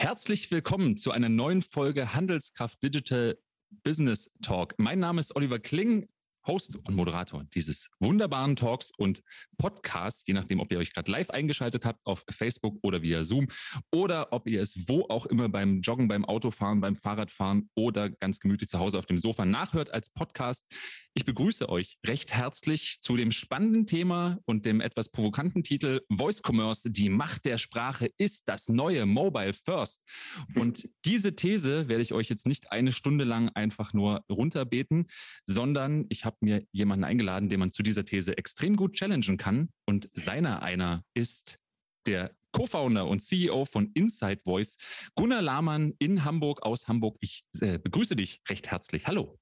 Herzlich willkommen zu einer neuen Folge Handelskraft Digital Business Talk. Mein Name ist Oliver Kling. Host und Moderator dieses wunderbaren Talks und Podcasts, je nachdem, ob ihr euch gerade live eingeschaltet habt auf Facebook oder via Zoom oder ob ihr es wo auch immer beim Joggen, beim Autofahren, beim Fahrradfahren oder ganz gemütlich zu Hause auf dem Sofa nachhört als Podcast. Ich begrüße euch recht herzlich zu dem spannenden Thema und dem etwas provokanten Titel Voice Commerce, die Macht der Sprache ist das neue Mobile First. Und diese These werde ich euch jetzt nicht eine Stunde lang einfach nur runterbeten, sondern ich habe mir jemanden eingeladen, den man zu dieser These extrem gut challengen kann. Und seiner einer ist der Co-Founder und CEO von Inside Voice, Gunnar Lahmann in Hamburg aus Hamburg. Ich äh, begrüße dich recht herzlich. Hallo.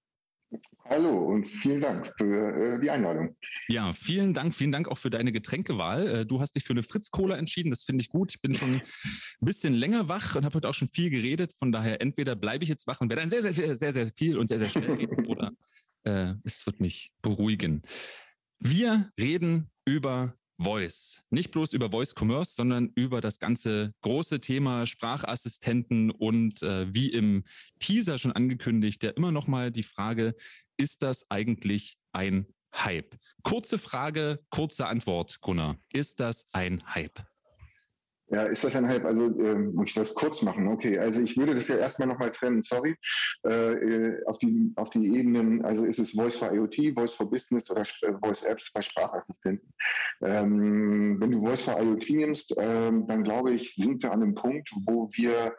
Hallo und vielen Dank für äh, die Einladung. Ja, vielen Dank, vielen Dank auch für deine Getränkewahl. Äh, du hast dich für eine Fritz Cola entschieden, das finde ich gut. Ich bin schon ein bisschen länger wach und habe heute auch schon viel geredet. Von daher entweder bleibe ich jetzt wach und werde dann sehr, sehr, sehr, sehr, sehr viel und sehr, sehr schnell reden oder äh, es wird mich beruhigen. Wir reden über Voice. Nicht bloß über Voice Commerce, sondern über das ganze große Thema Sprachassistenten und äh, wie im Teaser schon angekündigt, ja immer noch mal die Frage, ist das eigentlich ein Hype? Kurze Frage, kurze Antwort, Gunnar. Ist das ein Hype? Ja, ist das ein Hype? Also ähm, muss ich das kurz machen? Okay, also ich würde das ja erstmal nochmal trennen, sorry, äh, äh, auf, die, auf die Ebenen, also ist es Voice for IoT, Voice for Business oder äh, Voice Apps bei Sprachassistenten. Ähm, wenn du Voice for IoT nimmst, ähm, dann glaube ich, sind wir an einem Punkt, wo wir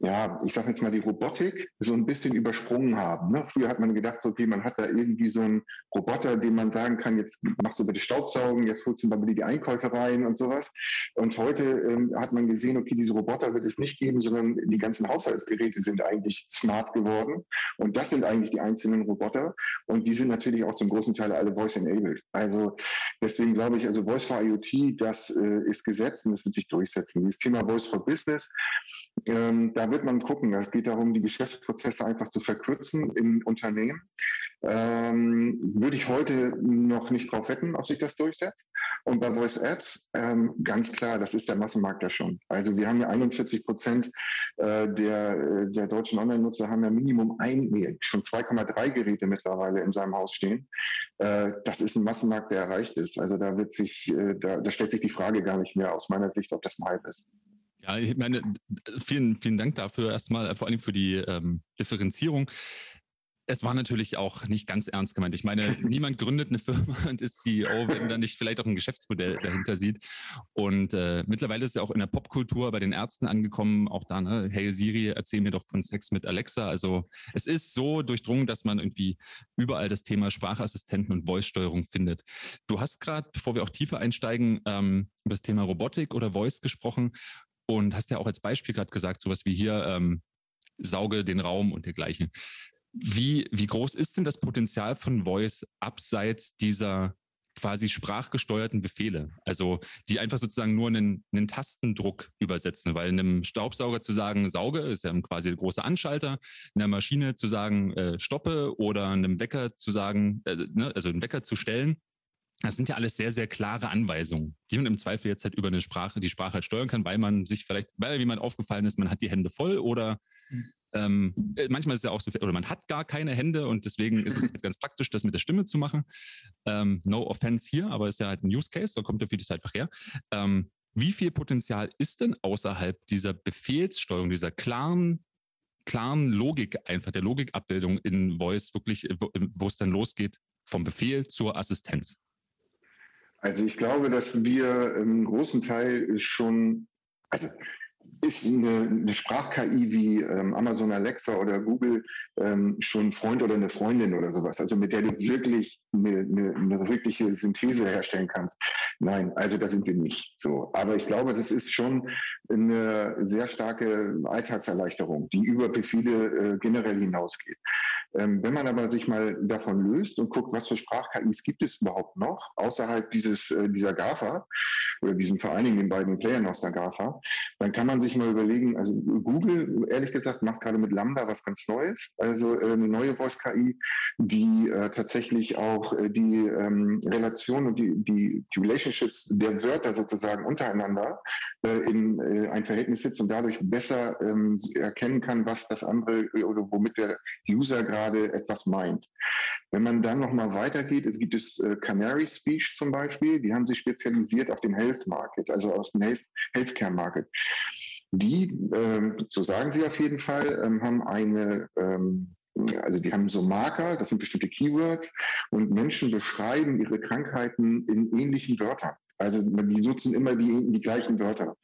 ja, ich sage jetzt mal, die Robotik so ein bisschen übersprungen haben. Ne? Früher hat man gedacht, okay, man hat da irgendwie so einen Roboter, den man sagen kann, jetzt machst du bitte Staubsaugen, jetzt holst du mal bitte die Einkäufe rein und sowas. Und heute ähm, hat man gesehen, okay, diese Roboter wird es nicht geben, sondern die ganzen Haushaltsgeräte sind eigentlich smart geworden. Und das sind eigentlich die einzelnen Roboter. Und die sind natürlich auch zum großen Teil alle voice-enabled. Also deswegen glaube ich, also Voice for IoT, das äh, ist gesetzt und das wird sich durchsetzen. Dieses Thema Voice for Business, ähm, da wird man gucken. Es geht darum, die Geschäftsprozesse einfach zu verkürzen im Unternehmen. Ähm, würde ich heute noch nicht drauf wetten, ob sich das durchsetzt. Und bei Voice Ads, ähm, ganz klar, das ist der Massenmarkt ja schon. Also wir haben ja 41 Prozent äh, der, der deutschen Online-Nutzer haben ja Minimum ein, nee, schon 2,3 Geräte mittlerweile in seinem Haus stehen. Äh, das ist ein Massenmarkt, der erreicht ist. Also da wird sich, äh, da, da stellt sich die Frage gar nicht mehr aus meiner Sicht, ob das ein Hype ist. Ja, ich meine, vielen, vielen Dank dafür erstmal, vor allem für die ähm, Differenzierung. Es war natürlich auch nicht ganz ernst gemeint. Ich meine, niemand gründet eine Firma und ist CEO, wenn da nicht vielleicht auch ein Geschäftsmodell dahinter sieht. Und äh, mittlerweile ist ja auch in der Popkultur bei den Ärzten angekommen, auch da, ne, hey Siri, erzähl mir doch von Sex mit Alexa. Also es ist so durchdrungen, dass man irgendwie überall das Thema Sprachassistenten und Voice-Steuerung findet. Du hast gerade, bevor wir auch tiefer einsteigen, ähm, über das Thema Robotik oder Voice gesprochen. Und hast ja auch als Beispiel gerade gesagt, sowas wie hier, ähm, sauge den Raum und dergleichen. Wie, wie groß ist denn das Potenzial von Voice abseits dieser quasi sprachgesteuerten Befehle? Also die einfach sozusagen nur einen, einen Tastendruck übersetzen, weil einem Staubsauger zu sagen, sauge, ist ja quasi ein großer Anschalter, einer Maschine zu sagen, äh, stoppe oder einem Wecker zu sagen, äh, ne, also einen Wecker zu stellen, das sind ja alles sehr, sehr klare Anweisungen, die man im Zweifel jetzt halt über eine Sprache, die Sprache halt steuern kann, weil man sich vielleicht, weil jemand aufgefallen ist, man hat die Hände voll oder mhm. ähm, manchmal ist es ja auch so, oder man hat gar keine Hände und deswegen ist es halt ganz praktisch, das mit der Stimme zu machen. Ähm, no offense hier, aber ist ja halt ein Use Case, so kommt der vieles einfach her. Ähm, wie viel Potenzial ist denn außerhalb dieser Befehlssteuerung, dieser klaren klaren Logik einfach, der Logikabbildung in Voice wirklich, wo es dann losgeht, vom Befehl zur Assistenz? Also ich glaube, dass wir im großen Teil schon, also ist eine, eine Sprach-KI wie ähm, Amazon Alexa oder Google ähm, schon Freund oder eine Freundin oder sowas, also mit der du wirklich eine, eine, eine wirkliche Synthese herstellen kannst. Nein, also da sind wir nicht so. Aber ich glaube, das ist schon eine sehr starke Alltagserleichterung, die über Befehle äh, generell hinausgeht. Ähm, wenn man aber sich mal davon löst und guckt, was für Sprach-KIs gibt es überhaupt noch außerhalb dieses äh, dieser GAFA oder diesen vor allen Dingen den beiden Playern aus der GAFA, dann kann man sich mal überlegen, also Google, ehrlich gesagt, macht gerade mit Lambda was ganz Neues, also äh, eine neue Voice-KI, die äh, tatsächlich auch auch äh, die ähm, Relation und die, die, die Relationships der Wörter sozusagen untereinander äh, in äh, ein Verhältnis sitzt und dadurch besser ähm, erkennen kann, was das andere äh, oder womit der User gerade etwas meint. Wenn man dann nochmal weitergeht, es gibt es äh, Canary Speech zum Beispiel, die haben sich spezialisiert auf den Health Market, also auf den Health, Healthcare Market. Die, ähm, so sagen sie auf jeden Fall, ähm, haben eine ähm, also die haben so Marker, das sind bestimmte Keywords und Menschen beschreiben ihre Krankheiten in ähnlichen Wörtern. Also die nutzen immer die, die gleichen Wörter.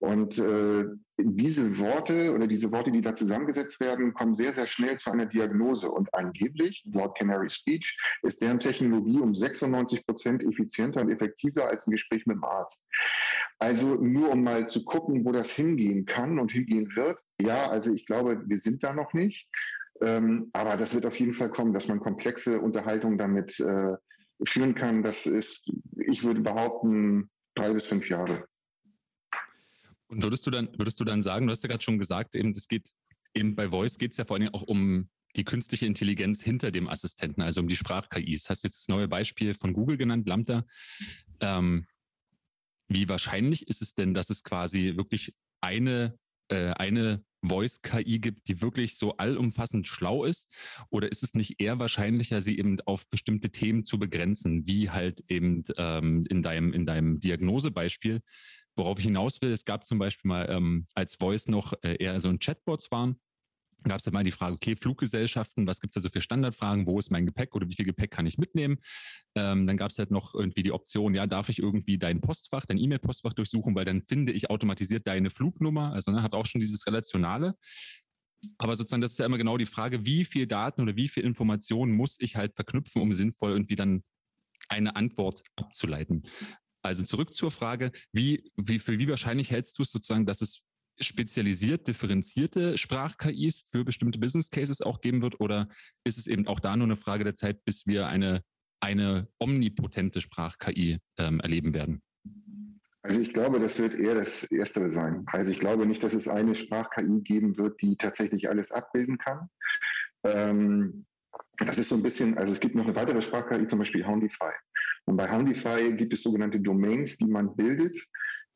Und äh, diese Worte oder diese Worte, die da zusammengesetzt werden, kommen sehr, sehr schnell zu einer Diagnose. Und angeblich, laut Canary Speech, ist deren Technologie um 96 Prozent effizienter und effektiver als ein Gespräch mit dem Arzt. Also nur um mal zu gucken, wo das hingehen kann und hingehen wird. Ja, also ich glaube, wir sind da noch nicht. Ähm, aber das wird auf jeden Fall kommen, dass man komplexe Unterhaltungen damit äh, führen kann. Das ist, ich würde behaupten, drei bis fünf Jahre. Und würdest du dann, würdest du dann sagen, du hast ja gerade schon gesagt, eben, es geht eben bei Voice geht es ja vor allem auch um die künstliche Intelligenz hinter dem Assistenten, also um die Sprach-KIs. Hast jetzt das neue Beispiel von Google genannt, Lambda. Ähm, wie wahrscheinlich ist es denn, dass es quasi wirklich eine, äh, eine Voice-KI gibt, die wirklich so allumfassend schlau ist? Oder ist es nicht eher wahrscheinlicher, sie eben auf bestimmte Themen zu begrenzen, wie halt eben ähm, in deinem, in deinem Diagnosebeispiel? Worauf ich hinaus will, es gab zum Beispiel mal, ähm, als Voice noch äh, eher so ein Chatbots waren, gab es ja mal die Frage, okay, Fluggesellschaften, was gibt es da so für Standardfragen, wo ist mein Gepäck oder wie viel Gepäck kann ich mitnehmen? Ähm, dann gab es halt noch irgendwie die Option, ja, darf ich irgendwie dein Postfach, dein E-Mail-Postfach durchsuchen, weil dann finde ich automatisiert deine Flugnummer, also ne, hat auch schon dieses Relationale. Aber sozusagen, das ist ja immer genau die Frage, wie viel Daten oder wie viel Informationen muss ich halt verknüpfen, um sinnvoll irgendwie dann eine Antwort abzuleiten. Also zurück zur Frage, wie, wie, für wie wahrscheinlich hältst du es sozusagen, dass es spezialisiert, differenzierte Sprach-KIs für bestimmte Business Cases auch geben wird? Oder ist es eben auch da nur eine Frage der Zeit, bis wir eine, eine omnipotente Sprach-KI ähm, erleben werden? Also ich glaube, das wird eher das Erstere sein. Also ich glaube nicht, dass es eine Sprach-KI geben wird, die tatsächlich alles abbilden kann. Ähm, das ist so ein bisschen, also es gibt noch eine weitere Sprach-KI, zum Beispiel Houndify. Und bei Houndify gibt es sogenannte Domains, die man bildet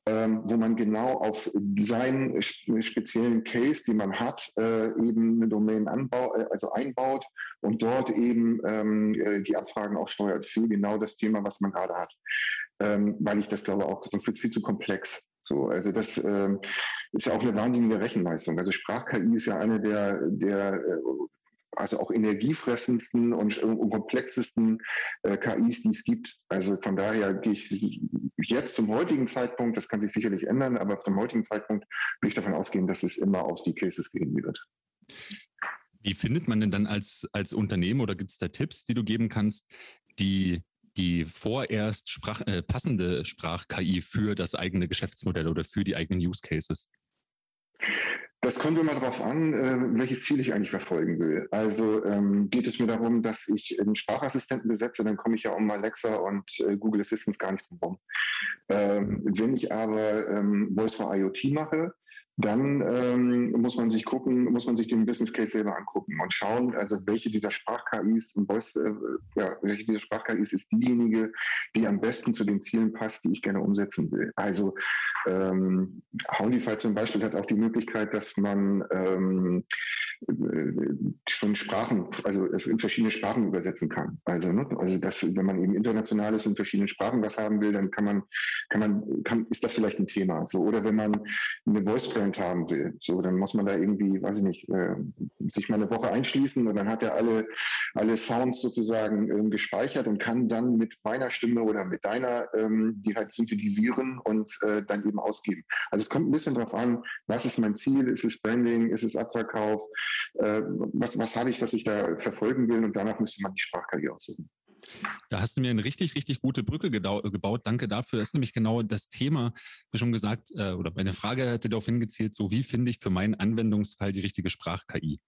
wo man genau auf seinen speziellen Case, den man hat, äh, eben eine Domain anbau, äh, also einbaut und dort eben ähm, äh, die Abfragen auch steuert für genau das Thema, was man gerade hat. Ähm, weil ich das glaube auch, sonst wird es viel zu komplex. So, also das ähm, ist ja auch eine wahnsinnige Rechenleistung. Also Sprach-KI ist ja eine der, der äh, also auch energiefressendsten und, und komplexesten äh, KIs, die es gibt. Also von daher gehe ich jetzt zum heutigen Zeitpunkt, das kann sich sicherlich ändern, aber zum heutigen Zeitpunkt will ich davon ausgehen, dass es immer auf die Cases gehen wird. Wie findet man denn dann als, als Unternehmen oder gibt es da Tipps, die du geben kannst, die die vorerst Sprach, äh, passende Sprach-KI für das eigene Geschäftsmodell oder für die eigenen Use Cases? Das kommt immer darauf an, äh, welches Ziel ich eigentlich verfolgen will. Also ähm, geht es mir darum, dass ich einen Sprachassistenten besetze, dann komme ich ja um Alexa und äh, Google Assistance gar nicht drum herum. Ähm, wenn ich aber ähm, Voice for IoT mache, dann ähm, muss man sich gucken, muss man sich den Business Case selber angucken und schauen, also welche dieser Sprach-KIs, äh, ja, welche dieser Sprach-KIs ist diejenige, die am besten zu den Zielen passt, die ich gerne umsetzen will. Also ähm, Houndify zum Beispiel hat auch die Möglichkeit, dass man ähm, äh, schon Sprachen, also es in verschiedene Sprachen übersetzen kann. Also, ne, also das, wenn man eben international ist in verschiedenen Sprachen was haben will, dann kann man, kann man, kann, ist das vielleicht ein Thema. So, oder wenn man eine Voice Brand haben will, so, dann muss man da irgendwie, weiß ich nicht, äh, sich mal eine Woche einschließen und dann hat er alle, alle Sounds sozusagen ähm, gespeichert und kann dann mit meiner Stimme oder mit deiner ähm, die halt synthetisieren und äh, dann eben ausgeben. Also es kommt ein bisschen darauf an, was ist mein Ziel? Ist es Branding? Ist es Abverkauf? Äh, was, was habe ich, was ich da verfolgen will? Und danach müsste man die Sprachkarriere aussuchen. Da hast du mir eine richtig, richtig gute Brücke gebaut. Danke dafür. Das ist nämlich genau das Thema, wie schon gesagt, äh, oder meine Frage hätte darauf hingezielt, so wie finde ich für meinen Anwendungsfall die richtige Sprach-KI?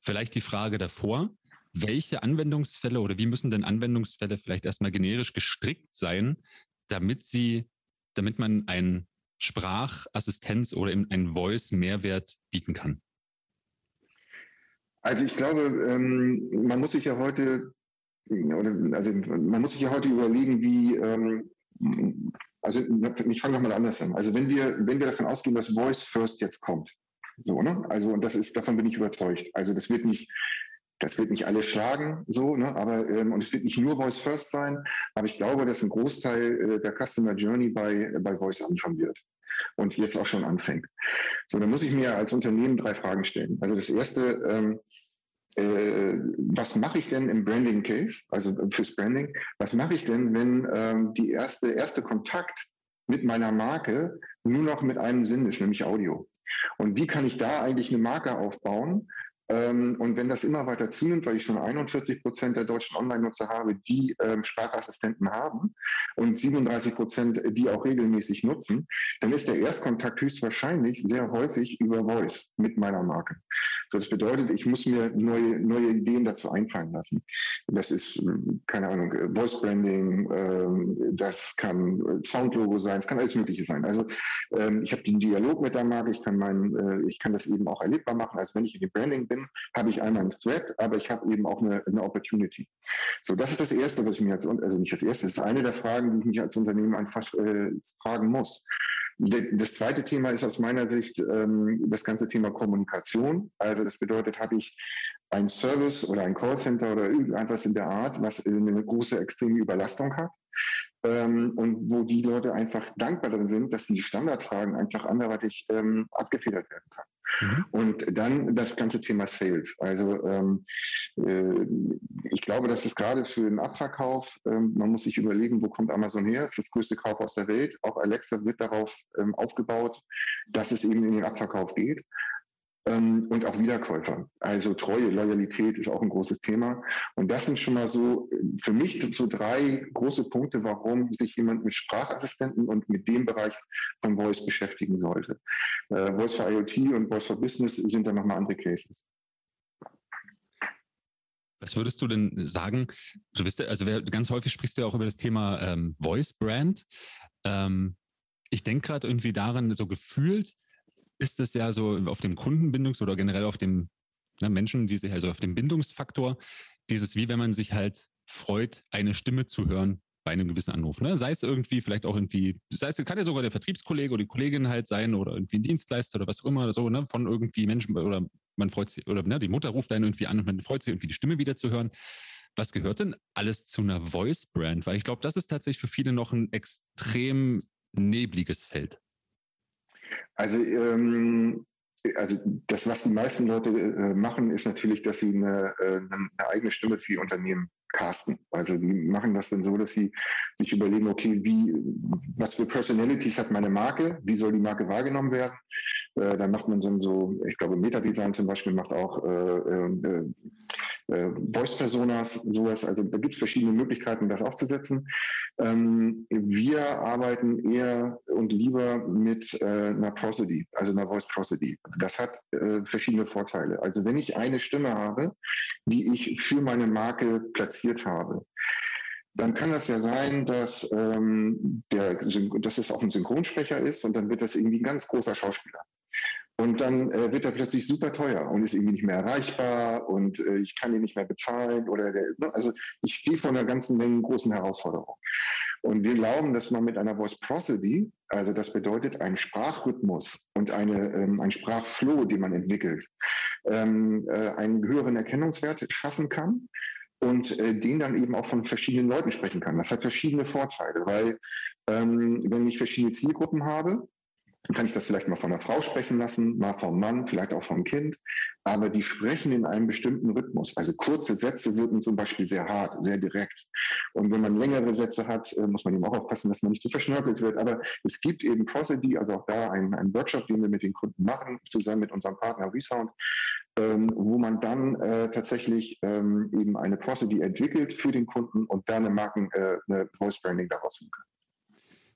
Vielleicht die Frage davor, welche Anwendungsfälle oder wie müssen denn Anwendungsfälle vielleicht erstmal generisch gestrickt sein, damit sie, damit man einen Sprachassistenz oder einen Voice-Mehrwert bieten kann? Also ich glaube, ähm, man muss sich ja heute also man muss sich ja heute überlegen, wie, ähm, also ich fange nochmal anders an. Also wenn wir, wenn wir davon ausgehen, dass Voice First jetzt kommt, so, ne? Also, und das ist, davon bin ich überzeugt. Also das wird nicht, das wird nicht alle schlagen, so, ne? aber ähm, und es wird nicht nur Voice First sein, aber ich glaube, dass ein Großteil äh, der Customer Journey bei, bei Voice anschauen wird und jetzt auch schon anfängt. So, dann muss ich mir als Unternehmen drei Fragen stellen. Also das erste, ähm, äh, was mache ich denn im Branding Case, also fürs Branding, was mache ich denn, wenn ähm, die erste, erste Kontakt mit meiner Marke nur noch mit einem Sinn ist, nämlich Audio? Und wie kann ich da eigentlich eine Marke aufbauen, ähm, und wenn das immer weiter zunimmt, weil ich schon 41 Prozent der deutschen Online-Nutzer habe, die ähm, Sprachassistenten haben und 37 Prozent, die auch regelmäßig nutzen, dann ist der Erstkontakt höchstwahrscheinlich sehr häufig über Voice mit meiner Marke. So, das bedeutet, ich muss mir neue, neue Ideen dazu einfallen lassen. Das ist, keine Ahnung, Voice Branding, ähm, das kann Soundlogo sein, es kann alles Mögliche sein. Also ähm, ich habe den Dialog mit der Marke, ich kann, mein, äh, ich kann das eben auch erlebbar machen, als wenn ich in dem Branding bin habe ich einmal einen Threat, aber ich habe eben auch eine, eine Opportunity. So, das ist das Erste, was ich mir als, also nicht das Erste, das ist eine der Fragen, die ich mich als Unternehmen einfach äh, fragen muss. Das zweite Thema ist aus meiner Sicht ähm, das ganze Thema Kommunikation. Also das bedeutet, habe ich ein Service oder ein Callcenter oder irgendetwas in der Art, was eine große extreme Überlastung hat. Ähm, und wo die Leute einfach dankbar darin sind, dass die Standardfragen einfach anderweitig ähm, abgefedert werden können. Mhm. Und dann das ganze Thema Sales. Also ähm, äh, ich glaube, dass es gerade für den Abverkauf, ähm, man muss sich überlegen, wo kommt Amazon her? Das ist das größte Kauf aus der Welt. Auch Alexa wird darauf ähm, aufgebaut, dass es eben in den Abverkauf geht ähm, und auch Wiederkäufer. Also Treue, Loyalität ist auch ein großes Thema. Und das sind schon mal so für mich so drei große Punkte, warum sich jemand mit Sprachassistenten und mit dem Bereich von Voice beschäftigen sollte. Äh, Voice for IoT und Voice for Business sind dann nochmal andere Cases. Was würdest du denn sagen? Du bist, also ganz häufig sprichst du ja auch über das Thema ähm, Voice Brand. Ähm, ich denke gerade irgendwie daran, so gefühlt, ist es ja so auf dem Kundenbindungs- oder generell auf dem ne, Menschen, die sich also auf dem Bindungsfaktor, dieses wie wenn man sich halt freut, eine Stimme zu hören bei einem gewissen Anruf. Ne? Sei es irgendwie, vielleicht auch irgendwie, sei es, kann ja sogar der Vertriebskollege oder die Kollegin halt sein oder irgendwie ein Dienstleister oder was auch immer, so, ne? von irgendwie Menschen oder man freut sich, oder ne, die Mutter ruft einen irgendwie an und man freut sich irgendwie die Stimme wieder zu hören. Was gehört denn alles zu einer Voice-Brand? Weil ich glaube, das ist tatsächlich für viele noch ein extrem nebliges Feld. Also, ähm, also das, was die meisten Leute äh, machen, ist natürlich, dass sie eine, äh, eine, eigene Stimme für ihr Unternehmen casten. Also die machen das dann so, dass sie sich überlegen, okay, wie, was für Personalities hat meine Marke, wie soll die Marke wahrgenommen werden. Äh, dann macht man so, ich glaube, Metadesign zum Beispiel macht auch äh, äh, äh, Voice-Personas, sowas. Also da gibt es verschiedene Möglichkeiten, das aufzusetzen. Ähm, wir arbeiten eher und lieber mit äh, einer Prosody, also einer Voice Prosody. Das hat verschiedene Vorteile. Also wenn ich eine Stimme habe, die ich für meine Marke platziert habe, dann kann das ja sein, dass, ähm, der, dass es auch ein Synchronsprecher ist und dann wird das irgendwie ein ganz großer Schauspieler. Und dann äh, wird er plötzlich super teuer und ist irgendwie nicht mehr erreichbar und äh, ich kann ihn nicht mehr bezahlen oder der, ne? also ich stehe vor einer ganzen Menge großen Herausforderungen. Und wir glauben, dass man mit einer Voice Prosody, also das bedeutet ein Sprachrhythmus und eine, ähm, ein Sprachflow, den man entwickelt, ähm, äh, einen höheren Erkennungswert schaffen kann und äh, den dann eben auch von verschiedenen Leuten sprechen kann. Das hat verschiedene Vorteile, weil ähm, wenn ich verschiedene Zielgruppen habe, dann kann ich das vielleicht mal von einer Frau sprechen lassen, mal vom Mann, vielleicht auch vom Kind. Aber die sprechen in einem bestimmten Rhythmus. Also kurze Sätze wirken zum Beispiel sehr hart, sehr direkt. Und wenn man längere Sätze hat, äh, muss man eben auch aufpassen, dass man nicht zu verschnörkelt wird. Aber es gibt eben Prosody, also auch da einen, einen Workshop, den wir mit den Kunden machen, zusammen mit unserem Partner Resound, ähm, wo man dann äh, tatsächlich ähm, eben eine Prosody entwickelt für den Kunden und dann eine Marken, äh, eine Voice Branding daraus nehmen kann.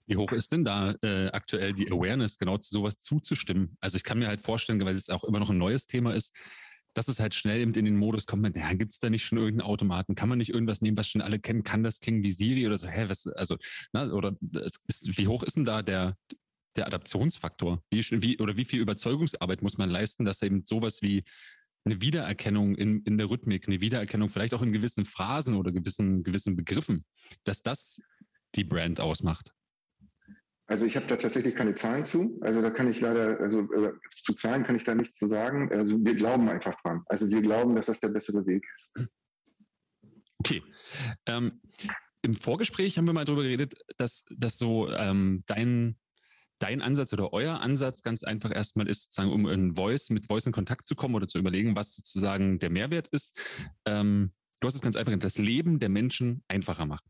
Wie hoch ist denn da äh, aktuell die Awareness, genau zu sowas zuzustimmen? Also ich kann mir halt vorstellen, weil es auch immer noch ein neues Thema ist, dass es halt schnell eben in den Modus kommt, ja, gibt es da nicht schon irgendeinen Automaten? Kann man nicht irgendwas nehmen, was schon alle kennen? Kann das klingen wie Siri oder so? Hä, was, also, na, oder ist, wie hoch ist denn da der, der Adaptionsfaktor? Wie, wie, oder wie viel Überzeugungsarbeit muss man leisten, dass eben sowas wie eine Wiedererkennung in, in der Rhythmik, eine Wiedererkennung vielleicht auch in gewissen Phrasen oder gewissen, gewissen Begriffen, dass das die Brand ausmacht? Also ich habe da tatsächlich keine Zahlen zu. Also da kann ich leider, also äh, zu Zahlen kann ich da nichts zu sagen. Also wir glauben einfach dran. Also wir glauben, dass das der bessere Weg ist. Okay. Ähm, Im Vorgespräch haben wir mal darüber geredet, dass, dass so ähm, dein, dein Ansatz oder euer Ansatz ganz einfach erstmal ist, sozusagen, um in Voice, mit Voice in Kontakt zu kommen oder zu überlegen, was sozusagen der Mehrwert ist. Ähm, du hast es ganz einfach, das Leben der Menschen einfacher machen.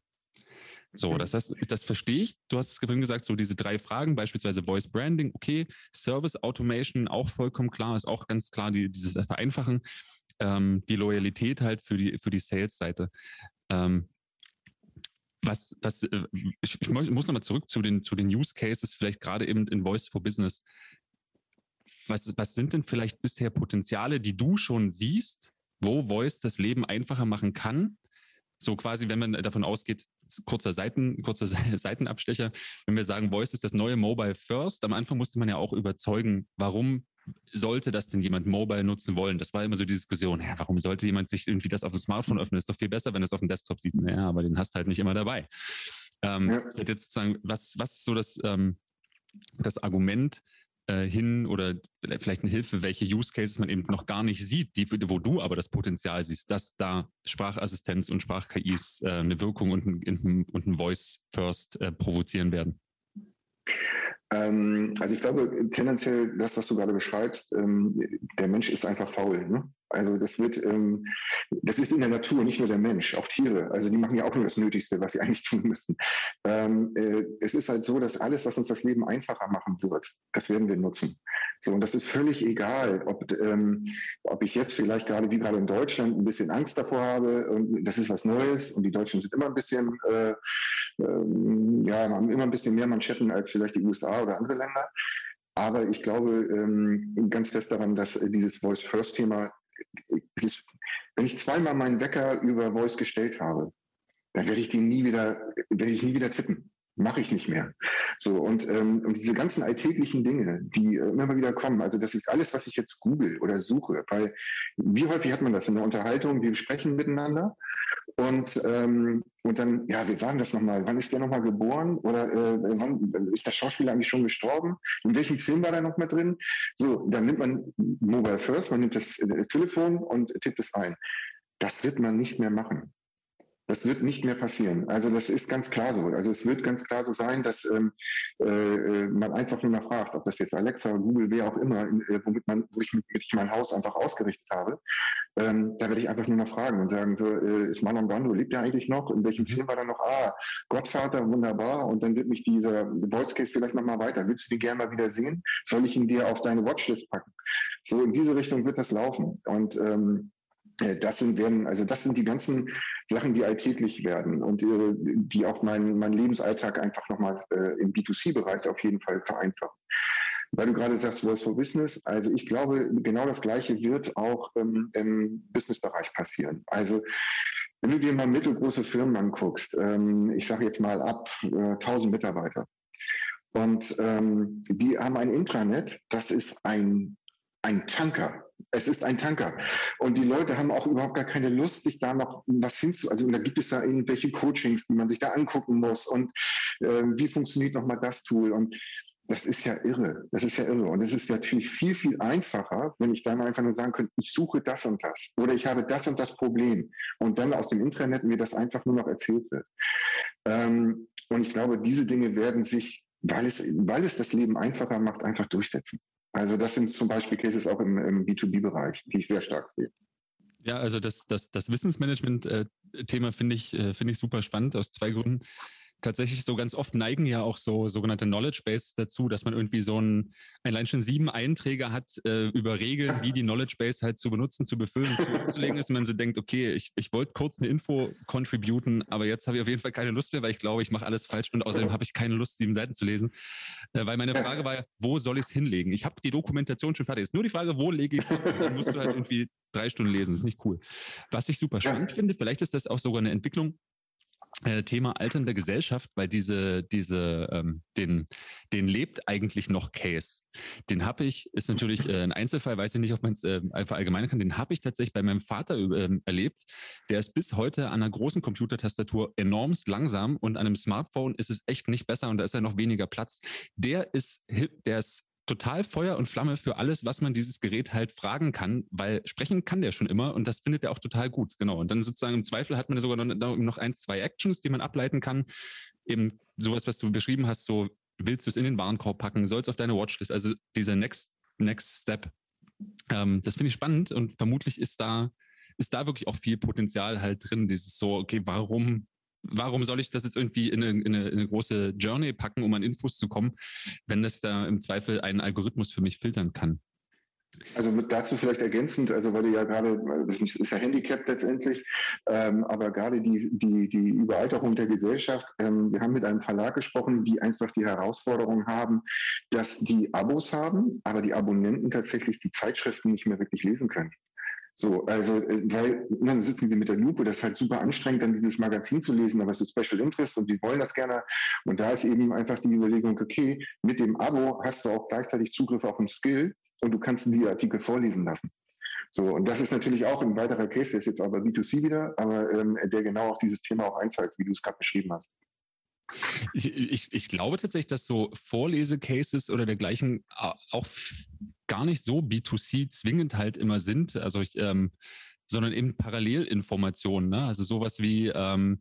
So, das heißt, das verstehe ich. Du hast es vorhin gesagt, so diese drei Fragen, beispielsweise Voice Branding, okay, Service Automation auch vollkommen klar, ist auch ganz klar die, dieses Vereinfachen, ähm, die Loyalität halt für die, für die Sales-Seite. Ähm, was, was, äh, ich, ich muss nochmal zurück zu den, zu den Use Cases, vielleicht gerade eben in Voice for Business. Was, was sind denn vielleicht bisher Potenziale, die du schon siehst, wo Voice das Leben einfacher machen kann? So quasi, wenn man davon ausgeht, kurzer Seiten, kurzer Seitenabstecher, wenn wir sagen, Voice ist das neue Mobile First, am Anfang musste man ja auch überzeugen, warum sollte das denn jemand Mobile nutzen wollen? Das war immer so die Diskussion, ja, warum sollte jemand sich irgendwie das auf dem Smartphone öffnen? Ist doch viel besser, wenn es auf dem Desktop sieht. Naja, aber den hast du halt nicht immer dabei. Ähm, ja. jetzt sozusagen, was, was ist so das, ähm, das Argument, äh, hin oder vielleicht eine Hilfe, welche Use Cases man eben noch gar nicht sieht, die, wo du aber das Potenzial siehst, dass da Sprachassistenz und Sprach-KIs äh, eine Wirkung und ein, und ein Voice First äh, provozieren werden? Ähm, also ich glaube tendenziell das, was du gerade beschreibst, ähm, der Mensch ist einfach faul. Ne? Also das wird, ähm, das ist in der Natur, nicht nur der Mensch, auch Tiere. Also die machen ja auch nur das Nötigste, was sie eigentlich tun müssen. Ähm, äh, es ist halt so, dass alles, was uns das Leben einfacher machen wird, das werden wir nutzen. So, und das ist völlig egal, ob, ähm, ob ich jetzt vielleicht gerade wie gerade in Deutschland ein bisschen Angst davor habe und das ist was Neues und die Deutschen sind immer ein bisschen, äh, äh, ja, haben immer ein bisschen mehr Manschetten als vielleicht die USA oder andere Länder. Aber ich glaube ähm, ganz fest daran, dass dieses Voice-First-Thema ist, wenn ich zweimal meinen Wecker über Voice gestellt habe, dann werde ich den nie wieder, werde ich nie wieder tippen. Mache ich nicht mehr. So, und, ähm, und diese ganzen alltäglichen Dinge, die äh, immer wieder kommen, also das ist alles, was ich jetzt google oder suche, weil wie häufig hat man das in der Unterhaltung, wir sprechen miteinander und, ähm, und dann, ja, wie war denn das nochmal? Wann ist der nochmal geboren? Oder äh, wann ist der Schauspieler eigentlich schon gestorben? In welchem Film war der noch mal drin? So, dann nimmt man Mobile First, man nimmt das äh, Telefon und tippt es ein. Das wird man nicht mehr machen. Das wird nicht mehr passieren. Also das ist ganz klar so. Also es wird ganz klar so sein, dass ähm, äh, man einfach nur mal fragt, ob das jetzt Alexa, Google, wer auch immer, äh, womit man, wo ich mit, mit mein Haus einfach ausgerichtet habe, ähm, da werde ich einfach nur noch fragen und sagen, so, äh, ist Marlon Brando, lebt er eigentlich noch? In welchem Film war er noch? Ah, Gottvater, wunderbar. Und dann wird mich dieser Voice Case vielleicht nochmal weiter. Willst du den gerne mal wieder sehen? Soll ich ihn dir auf deine Watchlist packen? So in diese Richtung wird das laufen. Und ähm, äh, das sind, werden, also das sind die ganzen Sachen, die alltäglich werden und äh, die auch meinen mein Lebensalltag einfach nochmal äh, im B2C-Bereich auf jeden Fall vereinfachen. Weil du gerade sagst, Voice for Business, also ich glaube, genau das Gleiche wird auch ähm, im Business-Bereich passieren. Also wenn du dir mal mittelgroße Firmen anguckst, ähm, ich sage jetzt mal ab äh, 1000 Mitarbeiter, und ähm, die haben ein Intranet, das ist ein, ein Tanker es ist ein Tanker. Und die Leute haben auch überhaupt gar keine Lust, sich da noch was hinzu. Also da gibt es ja irgendwelche Coachings, die man sich da angucken muss. Und äh, wie funktioniert nochmal das Tool? Und das ist ja irre. Das ist ja irre. Und es ist natürlich viel, viel einfacher, wenn ich dann einfach nur sagen könnte, ich suche das und das. Oder ich habe das und das Problem. Und dann aus dem Intranet mir das einfach nur noch erzählt wird. Ähm, und ich glaube, diese Dinge werden sich, weil es, weil es das Leben einfacher macht, einfach durchsetzen. Also das sind zum Beispiel Cases auch im, im B2B-Bereich, die ich sehr stark sehe. Ja, also das, das, das Wissensmanagement-Thema finde ich, äh, finde ich super spannend aus zwei Gründen tatsächlich so ganz oft neigen ja auch so sogenannte Knowledge Base dazu, dass man irgendwie so ein allein schon sieben Einträge hat äh, über Regeln, wie die Knowledge Base halt zu benutzen, zu befüllen und zu abzulegen ist. Und man so denkt, okay, ich, ich wollte kurz eine Info contributen, aber jetzt habe ich auf jeden Fall keine Lust mehr, weil ich glaube, ich mache alles falsch und außerdem habe ich keine Lust, sieben Seiten zu lesen. Äh, weil meine Frage war ja, wo soll ich es hinlegen? Ich habe die Dokumentation schon fertig. Ist nur die Frage, wo lege ich es hin? Dann musst du halt irgendwie drei Stunden lesen. Das ist nicht cool. Was ich super spannend finde, vielleicht ist das auch sogar eine Entwicklung, Thema alternde Gesellschaft, weil diese, diese, ähm, den, den lebt eigentlich noch Case. Den habe ich, ist natürlich äh, ein Einzelfall, weiß ich nicht, ob man es äh, verallgemeinern kann, den habe ich tatsächlich bei meinem Vater äh, erlebt. Der ist bis heute an einer großen Computertastatur enormst langsam und an einem Smartphone ist es echt nicht besser und da ist ja noch weniger Platz. Der ist, der ist total Feuer und Flamme für alles, was man dieses Gerät halt fragen kann, weil sprechen kann der schon immer und das findet er auch total gut. Genau. Und dann sozusagen im Zweifel hat man sogar noch ein, zwei Actions, die man ableiten kann. Eben sowas, was du beschrieben hast, so willst du es in den Warenkorb packen, soll es auf deine Watchlist, also dieser Next, Next Step. Ähm, das finde ich spannend und vermutlich ist da, ist da wirklich auch viel Potenzial halt drin, dieses so, okay, warum warum soll ich das jetzt irgendwie in eine, in, eine, in eine, große Journey packen, um an Infos zu kommen, wenn das da im Zweifel einen Algorithmus für mich filtern kann? Also dazu vielleicht ergänzend, also weil du ja gerade, das ist ja Handicap letztendlich, ähm, aber gerade die, die, die Überalterung der Gesellschaft, ähm, wir haben mit einem Verlag gesprochen, die einfach die Herausforderung haben, dass die Abos haben, aber die Abonnenten tatsächlich die Zeitschriften nicht mehr wirklich lesen können. So, also, äh, weil dann sitzen sie mit der Lupe, das ist halt super anstrengend, dann dieses Magazin zu lesen, aber es ist Special Interest und die wollen das gerne. Und da ist eben einfach die Überlegung, okay, mit dem Abo hast du auch gleichzeitig Zugriff auf ein Skill und du kannst die Artikel vorlesen lassen. So, und das ist natürlich auch ein weiterer Case, der ist jetzt aber B2C wieder, aber ähm, der genau auf dieses Thema auch einzahlt, wie du es gerade beschrieben hast. Ich, ich, ich, glaube tatsächlich, dass so Vorlesecases oder dergleichen auch gar nicht so B2C zwingend halt immer sind, also ich, ähm, sondern eben Parallelinformationen. Ne? Also sowas wie, ähm,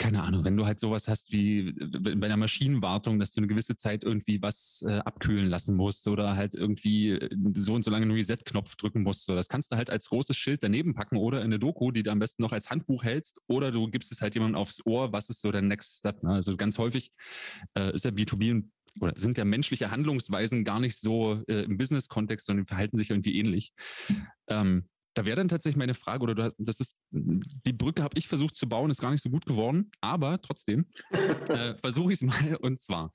keine Ahnung, wenn du halt sowas hast wie bei einer Maschinenwartung, dass du eine gewisse Zeit irgendwie was äh, abkühlen lassen musst oder halt irgendwie äh, so und so lange einen Reset-Knopf drücken musst. So, das kannst du halt als großes Schild daneben packen oder in eine Doku, die du am besten noch als Handbuch hältst oder du gibst es halt jemandem aufs Ohr, was ist so der Next Step. Ne? Also ganz häufig äh, ist ja B2B oder sind ja menschliche Handlungsweisen gar nicht so äh, im Business-Kontext, sondern verhalten sich irgendwie ähnlich. Ähm, da wäre dann tatsächlich meine Frage, oder du, das ist, die Brücke habe ich versucht zu bauen, ist gar nicht so gut geworden, aber trotzdem äh, versuche ich es mal. Und zwar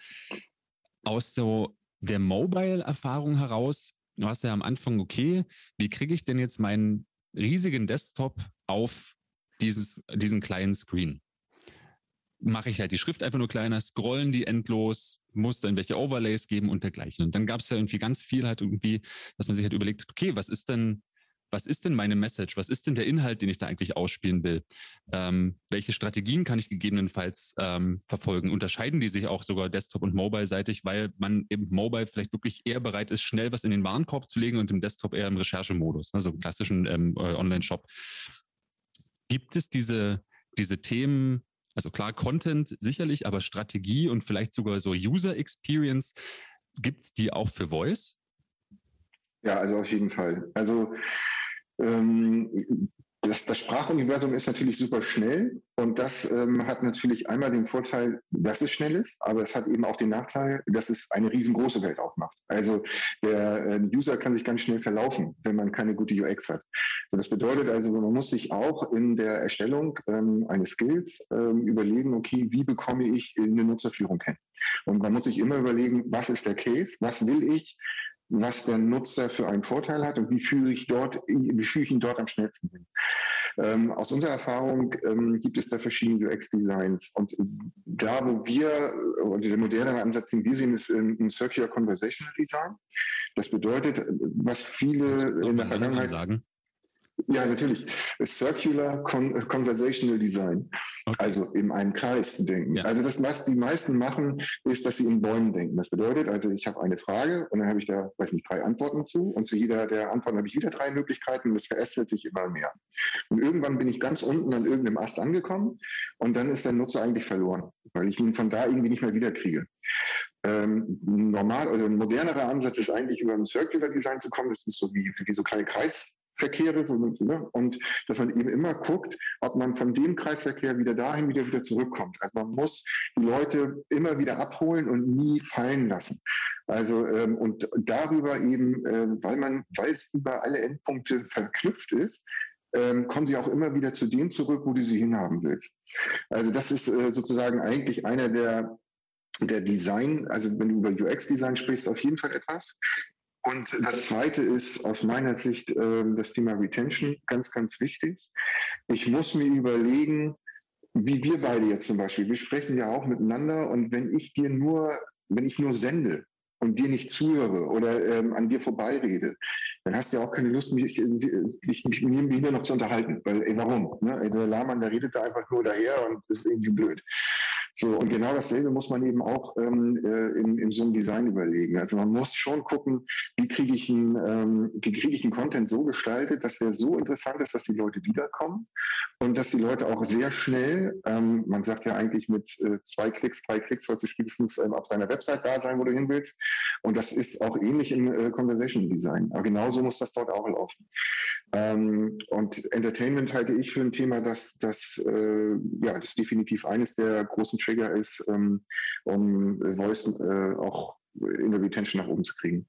aus so der Mobile-Erfahrung heraus, du hast ja am Anfang, okay, wie kriege ich denn jetzt meinen riesigen Desktop auf dieses, diesen kleinen Screen? Mache ich halt die Schrift einfach nur kleiner, scrollen die endlos, muss dann welche Overlays geben und dergleichen. Und dann gab es ja irgendwie ganz viel halt irgendwie, dass man sich halt überlegt, okay, was ist denn was ist denn meine Message? Was ist denn der Inhalt, den ich da eigentlich ausspielen will? Ähm, welche Strategien kann ich gegebenenfalls ähm, verfolgen? Unterscheiden die sich auch sogar Desktop- und Mobile-seitig, weil man eben Mobile vielleicht wirklich eher bereit ist, schnell was in den Warenkorb zu legen und im Desktop eher im Recherchemodus, also im klassischen ähm, äh, Online-Shop. Gibt es diese, diese Themen, also klar, Content sicherlich, aber Strategie und vielleicht sogar so User Experience, gibt es die auch für Voice? Ja, also auf jeden Fall. Also ähm, das, das, Sprachuniversum ist natürlich super schnell und das ähm, hat natürlich einmal den Vorteil, dass es schnell ist, aber es hat eben auch den Nachteil, dass es eine riesengroße Welt aufmacht. Also der äh, User kann sich ganz schnell verlaufen, wenn man keine gute UX hat. Und das bedeutet also, man muss sich auch in der Erstellung ähm, eines Skills ähm, überlegen, okay, wie bekomme ich eine Nutzerführung hin? Und man muss sich immer überlegen, was ist der Case, was will ich, was der Nutzer für einen Vorteil hat und wie führe ich dort, wie führe ich ihn dort am schnellsten hin. Ähm, aus unserer Erfahrung ähm, gibt es da verschiedene UX-Designs und da, wo wir, oder der modernere Ansatz, den wir sehen, ist ein Circular Conversational Design. Das bedeutet, was viele in der Vergangenheit sagen. Ja, natürlich. Circular Con Conversational Design. Okay. Also in einem Kreis denken. Ja. Also das, was die meisten machen, ist, dass sie in Bäumen denken. Das bedeutet also, ich habe eine Frage und dann habe ich da, weiß nicht, drei Antworten zu und zu jeder der Antworten habe ich wieder drei Möglichkeiten und das verästelt sich immer mehr. Und irgendwann bin ich ganz unten an irgendeinem Ast angekommen und dann ist der Nutzer eigentlich verloren, weil ich ihn von da irgendwie nicht mehr wiederkriege. Ähm, normal, also ein modernerer Ansatz ist eigentlich über ein Circular Design zu kommen. Das ist so wie, wie so kleine Kreis, Verkehre so, ne? und dass man eben immer guckt, ob man von dem Kreisverkehr wieder dahin wieder wieder zurückkommt. Also man muss die Leute immer wieder abholen und nie fallen lassen. Also ähm, und darüber eben, äh, weil man, weil es über alle Endpunkte verknüpft ist, ähm, kommen sie auch immer wieder zu dem zurück, wo du sie hinhaben willst. Also das ist äh, sozusagen eigentlich einer der der Design, also wenn du über UX-Design sprichst, auf jeden Fall etwas. Und das Zweite ist aus meiner Sicht äh, das Thema Retention, ganz, ganz wichtig. Ich muss mir überlegen, wie wir beide jetzt zum Beispiel, wir sprechen ja auch miteinander und wenn ich dir nur, wenn ich nur sende, und dir nicht zuhöre oder ähm, an dir vorbeirede, dann hast du ja auch keine Lust, mich, mich, mich, mich hier noch zu unterhalten. Weil, ey, warum? Ne? Der Lahmann, der redet da einfach nur daher und ist irgendwie blöd. So, und genau dasselbe muss man eben auch ähm, äh, in, in so einem Design überlegen. Also man muss schon gucken, wie kriege ich einen, ähm, wie ich einen Content so gestaltet, dass der so interessant ist, dass die Leute wiederkommen und dass die Leute auch sehr schnell, ähm, man sagt ja eigentlich mit äh, zwei Klicks, drei Klicks sollst du spätestens ähm, auf deiner Website da sein, wo du hin willst. Und das ist auch ähnlich im äh, Conversation Design. Aber genauso muss das dort auch laufen. Ähm, und Entertainment halte ich für ein Thema, das, das, äh, ja, das definitiv eines der großen Trigger ist, ähm, um Voice äh, auch in der Retention nach oben zu kriegen.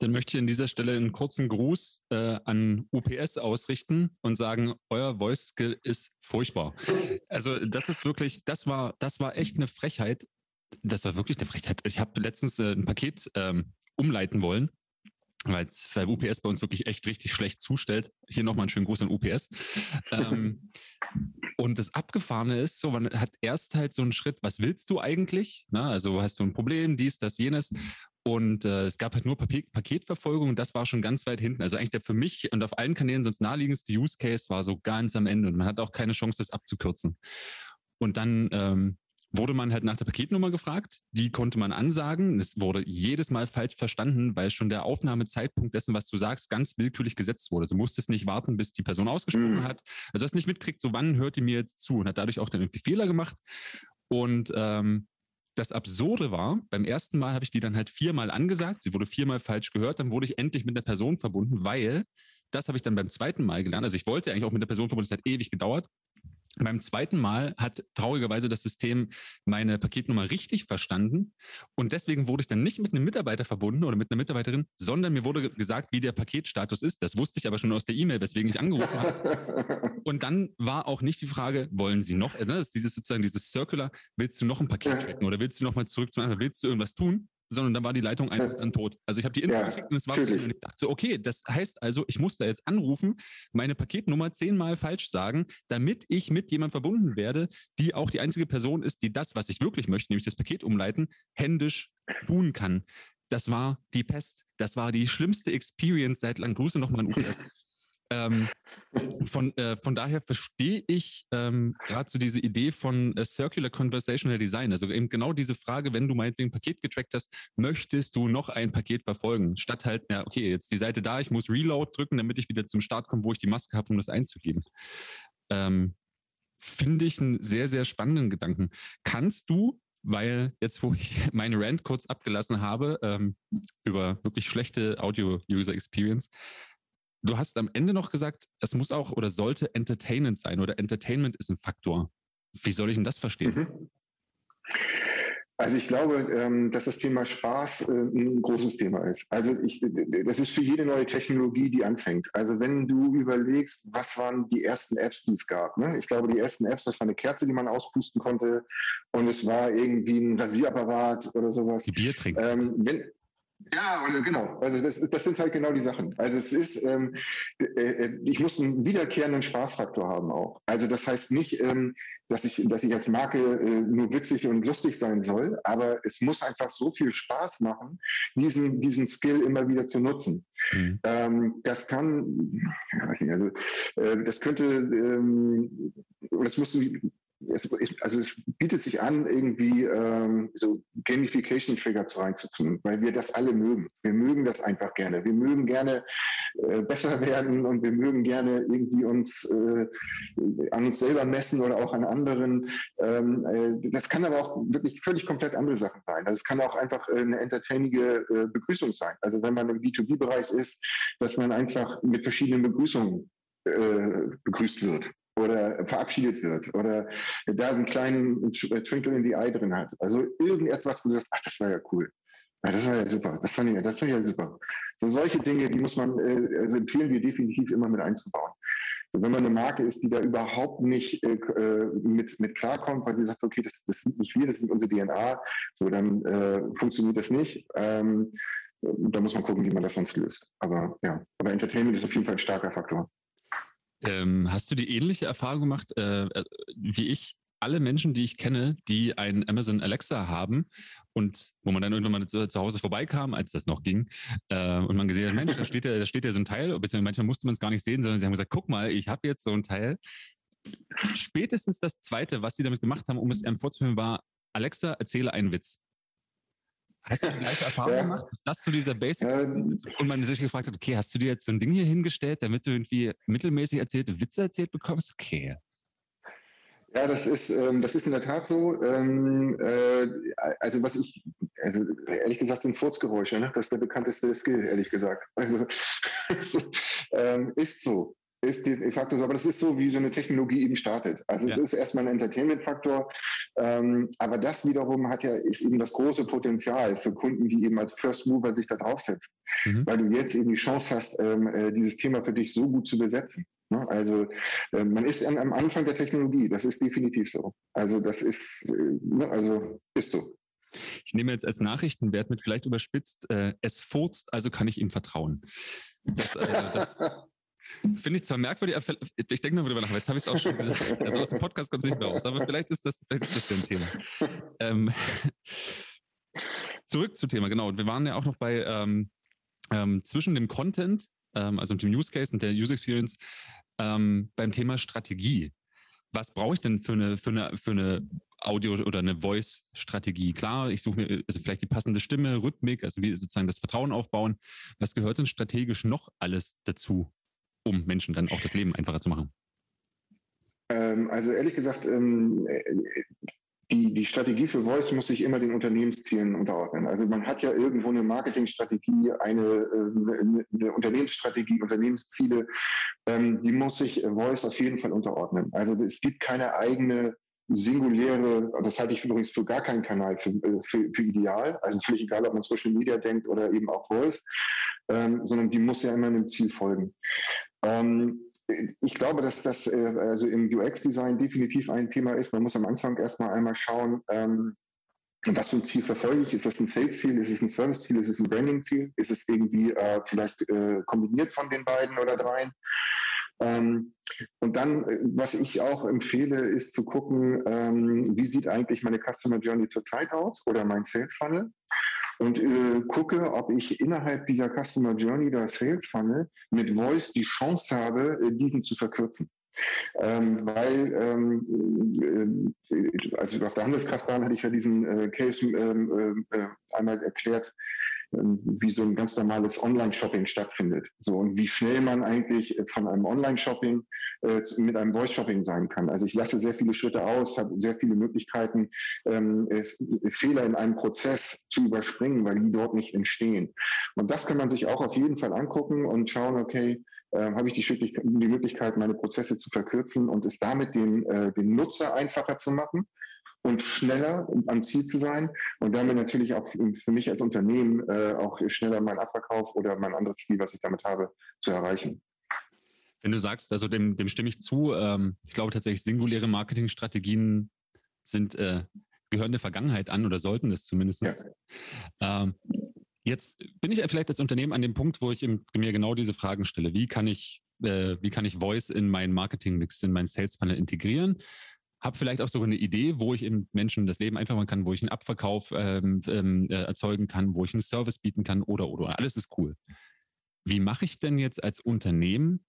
Dann möchte ich an dieser Stelle einen kurzen Gruß äh, an UPS ausrichten und sagen, euer Voice Skill ist furchtbar. Also das ist wirklich, das war, das war echt eine Frechheit. Das war wirklich eine Frechheit. Ich habe letztens äh, ein Paket ähm, umleiten wollen weil es bei UPS bei uns wirklich echt richtig schlecht zustellt. Hier nochmal einen schönen Gruß an UPS. ähm, und das Abgefahrene ist, so man hat erst halt so einen Schritt, was willst du eigentlich? Na, also hast du ein Problem, dies, das, jenes. Und äh, es gab halt nur Paket Paketverfolgung und das war schon ganz weit hinten. Also eigentlich der für mich und auf allen Kanälen sonst naheliegendste Use Case war so ganz am Ende und man hat auch keine Chance, das abzukürzen. Und dann ähm, wurde man halt nach der Paketnummer gefragt. Die konnte man ansagen. Es wurde jedes Mal falsch verstanden, weil schon der Aufnahmezeitpunkt dessen, was du sagst, ganz willkürlich gesetzt wurde. Du musstest nicht warten, bis die Person ausgesprochen mhm. hat. Also hast nicht mitkriegt, so wann hört die mir jetzt zu und hat dadurch auch dann irgendwie Fehler gemacht. Und ähm, das Absurde war, beim ersten Mal habe ich die dann halt viermal angesagt. Sie wurde viermal falsch gehört. Dann wurde ich endlich mit der Person verbunden, weil das habe ich dann beim zweiten Mal gelernt. Also ich wollte eigentlich auch mit der Person verbunden, es hat ewig gedauert. Beim zweiten Mal hat traurigerweise das System meine Paketnummer richtig verstanden und deswegen wurde ich dann nicht mit einem Mitarbeiter verbunden oder mit einer Mitarbeiterin, sondern mir wurde gesagt, wie der Paketstatus ist. Das wusste ich aber schon aus der E-Mail, weswegen ich angerufen habe. Und dann war auch nicht die Frage, wollen Sie noch, ne, das ist dieses sozusagen dieses Circular, willst du noch ein Paket tracken oder willst du noch mal zurück zum Anfang, willst du irgendwas tun? Sondern dann war die Leitung einfach dann tot. Also ich habe die Info ja, gekriegt und es war so, und ich dachte so, okay, das heißt also, ich muss da jetzt anrufen, meine Paketnummer zehnmal falsch sagen, damit ich mit jemandem verbunden werde, die auch die einzige Person ist, die das, was ich wirklich möchte, nämlich das Paket umleiten, händisch tun kann. Das war die Pest. Das war die schlimmste Experience seit langem. Grüße nochmal an UPS. Ähm, von, äh, von daher verstehe ich ähm, gerade so diese Idee von äh, Circular Conversational Design. Also eben genau diese Frage, wenn du meinetwegen ein Paket getrackt hast, möchtest du noch ein Paket verfolgen? Statt halt, ja, okay, jetzt die Seite da, ich muss Reload drücken, damit ich wieder zum Start komme, wo ich die Maske habe, um das einzugeben. Ähm, Finde ich einen sehr, sehr spannenden Gedanken. Kannst du weil jetzt, wo ich meine Rant kurz abgelassen habe ähm, über wirklich schlechte Audio-User-Experience, Du hast am Ende noch gesagt, es muss auch oder sollte Entertainment sein oder Entertainment ist ein Faktor. Wie soll ich denn das verstehen? Mhm. Also ich glaube, ähm, dass das Thema Spaß äh, ein großes Thema ist. Also ich, das ist für jede neue Technologie, die anfängt. Also wenn du überlegst, was waren die ersten Apps, die es gab. Ne? Ich glaube, die ersten Apps, das war eine Kerze, die man auspusten konnte und es war irgendwie ein Rasierapparat oder sowas. Die Biertrinker. Ähm, wenn, ja, also genau. Also das, das sind halt genau die Sachen. Also es ist, ähm, äh, äh, ich muss einen wiederkehrenden Spaßfaktor haben auch. Also das heißt nicht, ähm, dass ich, dass ich als Marke äh, nur witzig und lustig sein soll, aber es muss einfach so viel Spaß machen, diesen, diesen Skill immer wieder zu nutzen. Mhm. Ähm, das kann, ich weiß nicht, also äh, das könnte, ähm, das muss es, also es bietet sich an, irgendwie ähm, so Gamification-Trigger reinzuziehen, weil wir das alle mögen. Wir mögen das einfach gerne. Wir mögen gerne äh, besser werden und wir mögen gerne irgendwie uns äh, an uns selber messen oder auch an anderen. Ähm, äh, das kann aber auch wirklich völlig komplett andere Sachen sein. Also es kann auch einfach äh, eine entertainige äh, Begrüßung sein. Also wenn man im B2B-Bereich ist, dass man einfach mit verschiedenen Begrüßungen äh, begrüßt wird oder verabschiedet wird oder da einen kleinen Twinkle in die Eye drin hat. Also irgendetwas, wo du sagst, ach, das war ja cool. Ja, das war ja super. Das fand ich, das fand ich ja super. So solche Dinge, die muss man, äh, also empfehlen wir definitiv immer mit einzubauen. So, wenn man eine Marke ist, die da überhaupt nicht äh, äh mit, mit klarkommt, weil sie sagt, okay, das, das sind nicht wir, das sind unsere DNA, so dann äh, funktioniert das nicht. Ähm, da muss man gucken, wie man das sonst löst. Aber ja, aber Entertainment ist auf jeden Fall ein starker Faktor. Ähm, hast du die ähnliche Erfahrung gemacht äh, äh, wie ich? Alle Menschen, die ich kenne, die ein Amazon Alexa haben und wo man dann irgendwann mal zu, zu Hause vorbeikam, als das noch ging, äh, und man gesehen hat, Mensch, da steht ja, da steht ja so ein Teil, beziehungsweise manchmal musste man es gar nicht sehen, sondern sie haben gesagt, guck mal, ich habe jetzt so ein Teil. Spätestens das Zweite, was sie damit gemacht haben, um es einem vorzuführen, war, Alexa, erzähle einen Witz. Hast du die gleiche Erfahrung ja. gemacht? Ist das so dieser Basics? Ähm, und man sich gefragt hat, okay, hast du dir jetzt so ein Ding hier hingestellt, damit du irgendwie mittelmäßig erzählte Witze erzählt bekommst? Okay. Ja, das ist, ähm, das ist in der Tat so. Ähm, äh, also was ich, also ehrlich gesagt sind Furzgeräusche, ne? das ist der bekannteste Skill, ehrlich gesagt. Also ähm, ist so ist de facto so, aber das ist so, wie so eine Technologie eben startet. Also ja. es ist erstmal ein Entertainment-Faktor, ähm, aber das wiederum hat ja, ist eben das große Potenzial für Kunden, die eben als First Mover sich da draufsetzen, mhm. weil du jetzt eben die Chance hast, ähm, äh, dieses Thema für dich so gut zu besetzen. Ne? Also äh, man ist am, am, Anfang der Technologie, das ist definitiv so. Also das ist, äh, ne? also ist so. Ich nehme jetzt als Nachrichtenwert mit, vielleicht überspitzt, äh, es furzt, also kann ich ihm vertrauen. Das, äh, das, Finde ich zwar merkwürdig, aber ich denke mal drüber nach, jetzt habe ich es auch schon gesagt. Also aus dem Podcast kommt es nicht mehr raus, aber vielleicht ist das, vielleicht ist das ja ein Thema. Ähm, zurück zum Thema, genau. Wir waren ja auch noch bei ähm, ähm, zwischen dem Content, ähm, also dem Use Case und der User Experience, ähm, beim Thema Strategie. Was brauche ich denn für eine, für eine, für eine Audio- oder eine Voice-Strategie? Klar, ich suche mir also vielleicht die passende Stimme, Rhythmik, also wie sozusagen das Vertrauen aufbauen. Was gehört denn strategisch noch alles dazu? Um Menschen dann auch das Leben einfacher zu machen? Ähm, also ehrlich gesagt, ähm, die, die Strategie für Voice muss sich immer den Unternehmenszielen unterordnen. Also man hat ja irgendwo eine Marketingstrategie, eine, äh, eine Unternehmensstrategie, Unternehmensziele, ähm, die muss sich Voice auf jeden Fall unterordnen. Also es gibt keine eigene singuläre, das halte ich übrigens für gar keinen Kanal für, äh, für, für ideal, also völlig egal, ob man Social Media denkt oder eben auch Voice, ähm, sondern die muss ja immer einem Ziel folgen. Ähm, ich glaube, dass das äh, also im UX-Design definitiv ein Thema ist. Man muss am Anfang erstmal einmal schauen, ähm, was für ein Ziel verfolge ich? Ist das ein Sales-Ziel? Ist es ein Service-Ziel? Ist es ein Branding-Ziel? Ist es irgendwie äh, vielleicht äh, kombiniert von den beiden oder dreien? Ähm, und dann, äh, was ich auch empfehle, ist zu gucken, ähm, wie sieht eigentlich meine Customer Journey zurzeit aus oder mein Sales Funnel? Und äh, gucke, ob ich innerhalb dieser Customer Journey oder Sales Funnel mit Voice die Chance habe, äh, diesen zu verkürzen. Ähm, weil, ähm, äh, als ich auf der Handelskraft war, hatte ich ja diesen äh, Case ähm, äh, einmal erklärt, ähm, wie so ein ganz normales Online-Shopping stattfindet. So und wie schnell man eigentlich von einem Online-Shopping äh, mit einem Voice-Shopping sein kann. Also ich lasse sehr viele Schritte aus, habe sehr viele Möglichkeiten, ähm, äh, Fehler in einem Prozess zu überspringen, weil die dort nicht entstehen. Und das kann man sich auch auf jeden Fall angucken und schauen, okay, äh, habe ich die, die Möglichkeit, meine Prozesse zu verkürzen und es damit den, äh, den Nutzer einfacher zu machen und schneller am Ziel zu sein und damit natürlich auch für mich als Unternehmen äh, auch schneller meinen Abverkauf oder mein anderes Ziel, was ich damit habe, zu erreichen. Wenn du sagst, also dem, dem stimme ich zu, ähm, ich glaube tatsächlich, singuläre Marketingstrategien sind, äh, gehören der Vergangenheit an oder sollten es zumindest. Ja. Ähm, jetzt bin ich vielleicht als Unternehmen an dem Punkt, wo ich mir genau diese Fragen stelle. Wie kann ich, äh, wie kann ich Voice in meinen Marketing-Mix, in meinen Sales-Funnel integrieren? Habe vielleicht auch sogar eine Idee, wo ich eben Menschen das Leben einfach machen kann, wo ich einen Abverkauf ähm, ähm, äh, erzeugen kann, wo ich einen Service bieten kann oder, oder. Alles ist cool. Wie mache ich denn jetzt als Unternehmen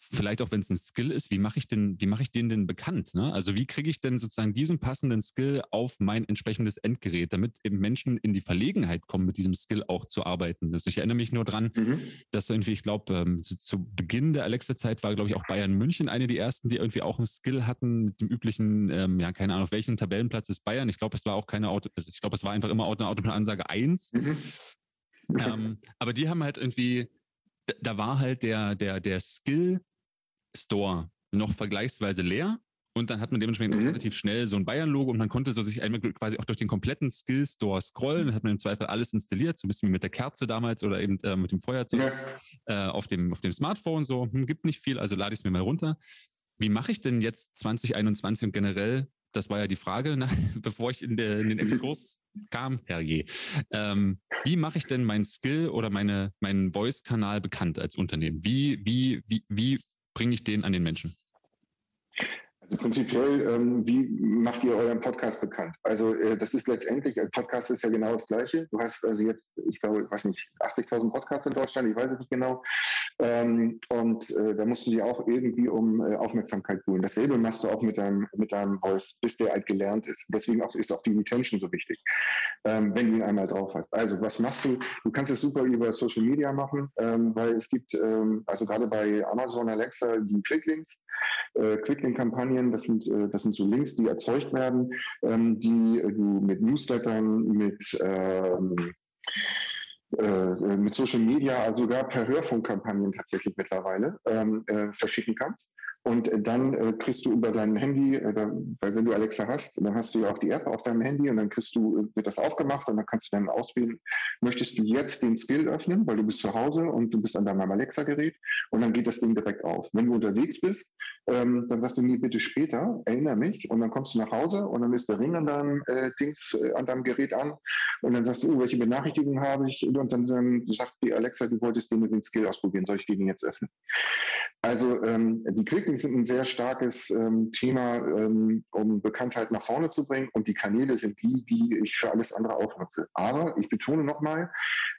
vielleicht auch wenn es ein Skill ist, wie mache ich denn, wie mache ich den denn bekannt? Ne? Also wie kriege ich denn sozusagen diesen passenden Skill auf mein entsprechendes Endgerät, damit eben Menschen in die Verlegenheit kommen, mit diesem Skill auch zu arbeiten. Also ich erinnere mich nur dran, mhm. dass irgendwie, ich glaube, ähm, zu, zu, Beginn der Alexa-Zeit war, glaube ich, auch Bayern München eine der ersten, die irgendwie auch einen Skill hatten mit dem üblichen, ähm, ja, keine Ahnung, auf welchem Tabellenplatz ist Bayern. Ich glaube, es war auch keine Auto, also ich glaube, es war einfach immer eine Autoplan-Ansage 1. Mhm. Ähm, aber die haben halt irgendwie, da war halt der, der, der Skill Store noch vergleichsweise leer. Und dann hat man dementsprechend mhm. relativ schnell so ein Bayern-Logo und man konnte so sich einmal quasi auch durch den kompletten Skill-Store scrollen. Dann hat man im Zweifel alles installiert, so ein bisschen wie mit der Kerze damals oder eben äh, mit dem Feuerzeug ja. äh, auf, dem, auf dem Smartphone. So, hm, gibt nicht viel, also lade ich es mir mal runter. Wie mache ich denn jetzt 2021 und generell das war ja die Frage, ne, bevor ich in, der, in den Exkurs kam, herrje. Ähm, wie mache ich denn mein Skill oder meine, meinen Voice-Kanal bekannt als Unternehmen? Wie, wie, wie, wie bringe ich den an den Menschen? Also prinzipiell, ähm, wie macht ihr euren Podcast bekannt? Also äh, das ist letztendlich, äh, Podcast ist ja genau das Gleiche. Du hast also jetzt, ich glaube, ich weiß nicht, 80.000 Podcasts in Deutschland, ich weiß es nicht genau. Ähm, und äh, da musst du dir auch irgendwie um äh, Aufmerksamkeit holen. Dasselbe machst du auch mit deinem, mit deinem Voice, bis der halt gelernt ist. Deswegen auch, ist auch die Retention so wichtig, ähm, wenn du ihn einmal drauf hast. Also was machst du? Du kannst es super über Social Media machen, ähm, weil es gibt, ähm, also gerade bei Amazon Alexa, die Quicklinks, äh, Quicklink-Kampagnen, das sind, äh, das sind so Links, die erzeugt werden, ähm, die du mit Newslettern, mit ähm, äh, mit Social Media, also sogar per Hörfunkkampagnen tatsächlich mittlerweile ähm, äh, verschicken kannst. Und äh, dann äh, kriegst du über dein Handy, äh, weil wenn du Alexa hast, dann hast du ja auch die App auf deinem Handy und dann kriegst du, wird das aufgemacht und dann kannst du dann auswählen, möchtest du jetzt den Skill öffnen, weil du bist zu Hause und du bist an deinem Alexa-Gerät und dann geht das Ding direkt auf. Wenn du unterwegs bist, ähm, dann sagst du mir bitte später, erinnere mich und dann kommst du nach Hause und dann ist der Ring an deinem äh, Dings, an deinem Gerät an und dann sagst du, oh, welche Benachrichtigungen habe ich und dann, dann sagt die Alexa, du wolltest den, den Skill ausprobieren, soll ich den jetzt öffnen? Also ähm, die Quicklinks sind ein sehr starkes ähm, Thema, ähm, um Bekanntheit nach vorne zu bringen. Und die Kanäle sind die, die ich für alles andere auch nutze. Aber ich betone nochmal,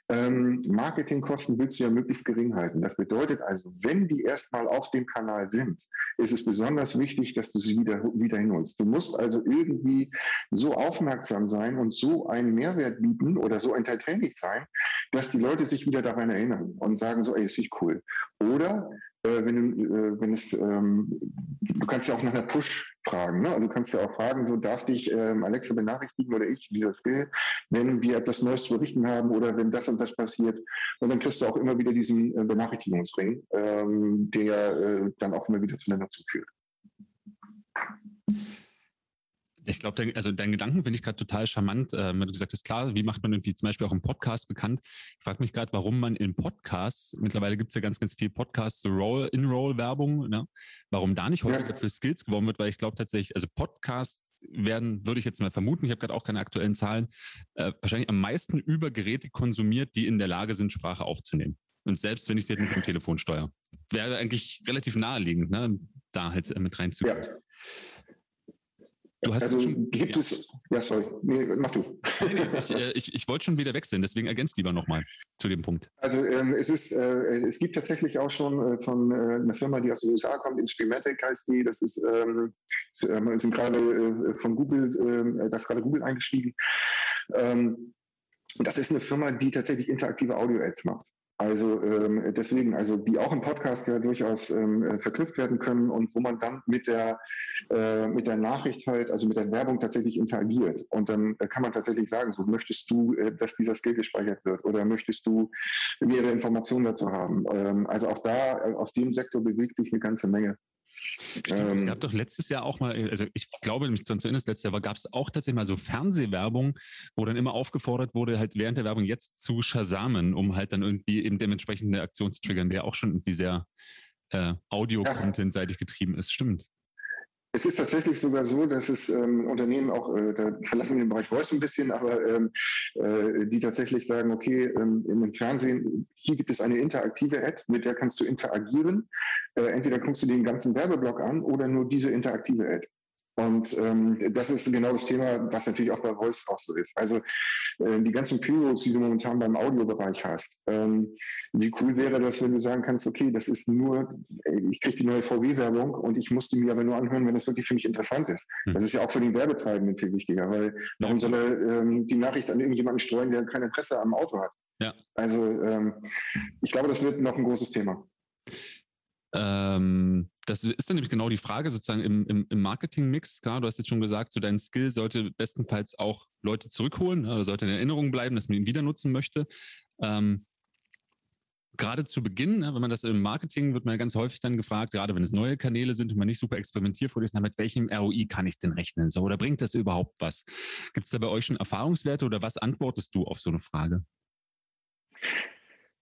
ähm, Marketingkosten willst du ja möglichst gering halten. Das bedeutet also, wenn die erstmal auf dem Kanal sind, ist es besonders wichtig, dass du sie wieder, wieder hinholst. Du musst also irgendwie so aufmerksam sein und so einen Mehrwert bieten oder so entertaining sein, dass die Leute sich wieder daran erinnern und sagen so, ey, ist nicht cool. Oder wenn, du, äh, wenn es, ähm, du kannst ja auch nach einer Push fragen. Ne? Also du kannst ja auch fragen, so darf dich ähm, Alexa benachrichtigen oder ich, dieser Skill, wenn wir etwas Neues zu berichten haben oder wenn das und das passiert. Und dann kriegst du auch immer wieder diesen äh, Benachrichtigungsring, ähm, der äh, dann auch immer wieder zueinander zuführt. Ich glaube, also deinen Gedanken finde ich gerade total charmant. Ähm, du gesagt hast, klar, wie macht man irgendwie zum Beispiel auch im Podcast bekannt? Ich frage mich gerade, warum man in Podcasts, mittlerweile gibt es ja ganz, ganz viel Podcasts, so Roll, In-Roll-Werbung, ne? warum da nicht häufiger ja. für Skills geworben wird, weil ich glaube tatsächlich, also Podcasts werden, würde ich jetzt mal vermuten, ich habe gerade auch keine aktuellen Zahlen, äh, wahrscheinlich am meisten über Geräte konsumiert, die in der Lage sind, Sprache aufzunehmen. Und selbst wenn ich sie jetzt mit dem Telefon steuere. Wäre eigentlich relativ naheliegend, ne? da halt mit reinzugehen. Ja. Du hast also schon, gibt ja. es, ja, sorry, nee, mach du. ich, äh, ich, ich wollte schon wieder wechseln, deswegen ergänzt lieber nochmal zu dem Punkt. Also ähm, es ist, äh, es gibt tatsächlich auch schon äh, von äh, einer Firma, die aus den USA kommt, Instrumatic heißt die, das ist, ähm, ähm sind gerade äh, von Google, ähm, das ist gerade Google eingestiegen. Ähm, das ist eine Firma, die tatsächlich interaktive Audio-Ads macht. Also ähm, deswegen, also die auch im Podcast ja durchaus ähm, äh, verknüpft werden können und wo man dann mit der äh, mit der Nachricht halt, also mit der Werbung tatsächlich interagiert. Und dann äh, kann man tatsächlich sagen, so möchtest du, äh, dass dieser Skill gespeichert wird oder möchtest du mehrere Informationen dazu haben. Ähm, also auch da, äh, auf dem Sektor bewegt sich eine ganze Menge. Stimmt, ähm, es gab doch letztes Jahr auch mal, also ich glaube, mich zu erinnern, letztes Jahr gab es auch tatsächlich mal so Fernsehwerbung, wo dann immer aufgefordert wurde, halt während der Werbung jetzt zu shazamen, um halt dann irgendwie eben dementsprechend eine Aktion zu triggern, der auch schon irgendwie sehr äh, Audio-Content-seitig getrieben ist. Stimmt. Es ist tatsächlich sogar so, dass es ähm, Unternehmen auch, äh, da verlassen wir den Bereich Voice ein bisschen, aber ähm, äh, die tatsächlich sagen, okay, ähm, im Fernsehen, hier gibt es eine interaktive Ad, mit der kannst du interagieren. Äh, entweder guckst du den ganzen Werbeblock an oder nur diese interaktive Ad. Und ähm, das ist genau das Thema, was natürlich auch bei Voice auch so ist. Also äh, die ganzen Pyros, die du momentan beim Audiobereich hast. Ähm, wie cool wäre das, wenn du sagen kannst, okay, das ist nur, ich kriege die neue VW-Werbung und ich muss die mir aber nur anhören, wenn das wirklich für mich interessant ist. Mhm. Das ist ja auch für den Werbetreibenden viel wichtiger, weil warum soll er ähm, die Nachricht an irgendjemanden streuen, der kein Interesse am Auto hat? Ja. Also ähm, ich glaube, das wird noch ein großes Thema. Ähm, das ist dann nämlich genau die Frage sozusagen im, im, im Marketing-Mix. Klar, du hast jetzt schon gesagt, so dein Skill sollte bestenfalls auch Leute zurückholen ne, oder sollte in Erinnerung bleiben, dass man ihn wieder nutzen möchte. Ähm, gerade zu Beginn, ne, wenn man das im Marketing, wird man ganz häufig dann gefragt, gerade wenn es neue Kanäle sind und man nicht super experimentierfreudig ist, mit welchem ROI kann ich denn rechnen? So, oder bringt das überhaupt was? Gibt es da bei euch schon Erfahrungswerte oder was antwortest du auf so eine Frage?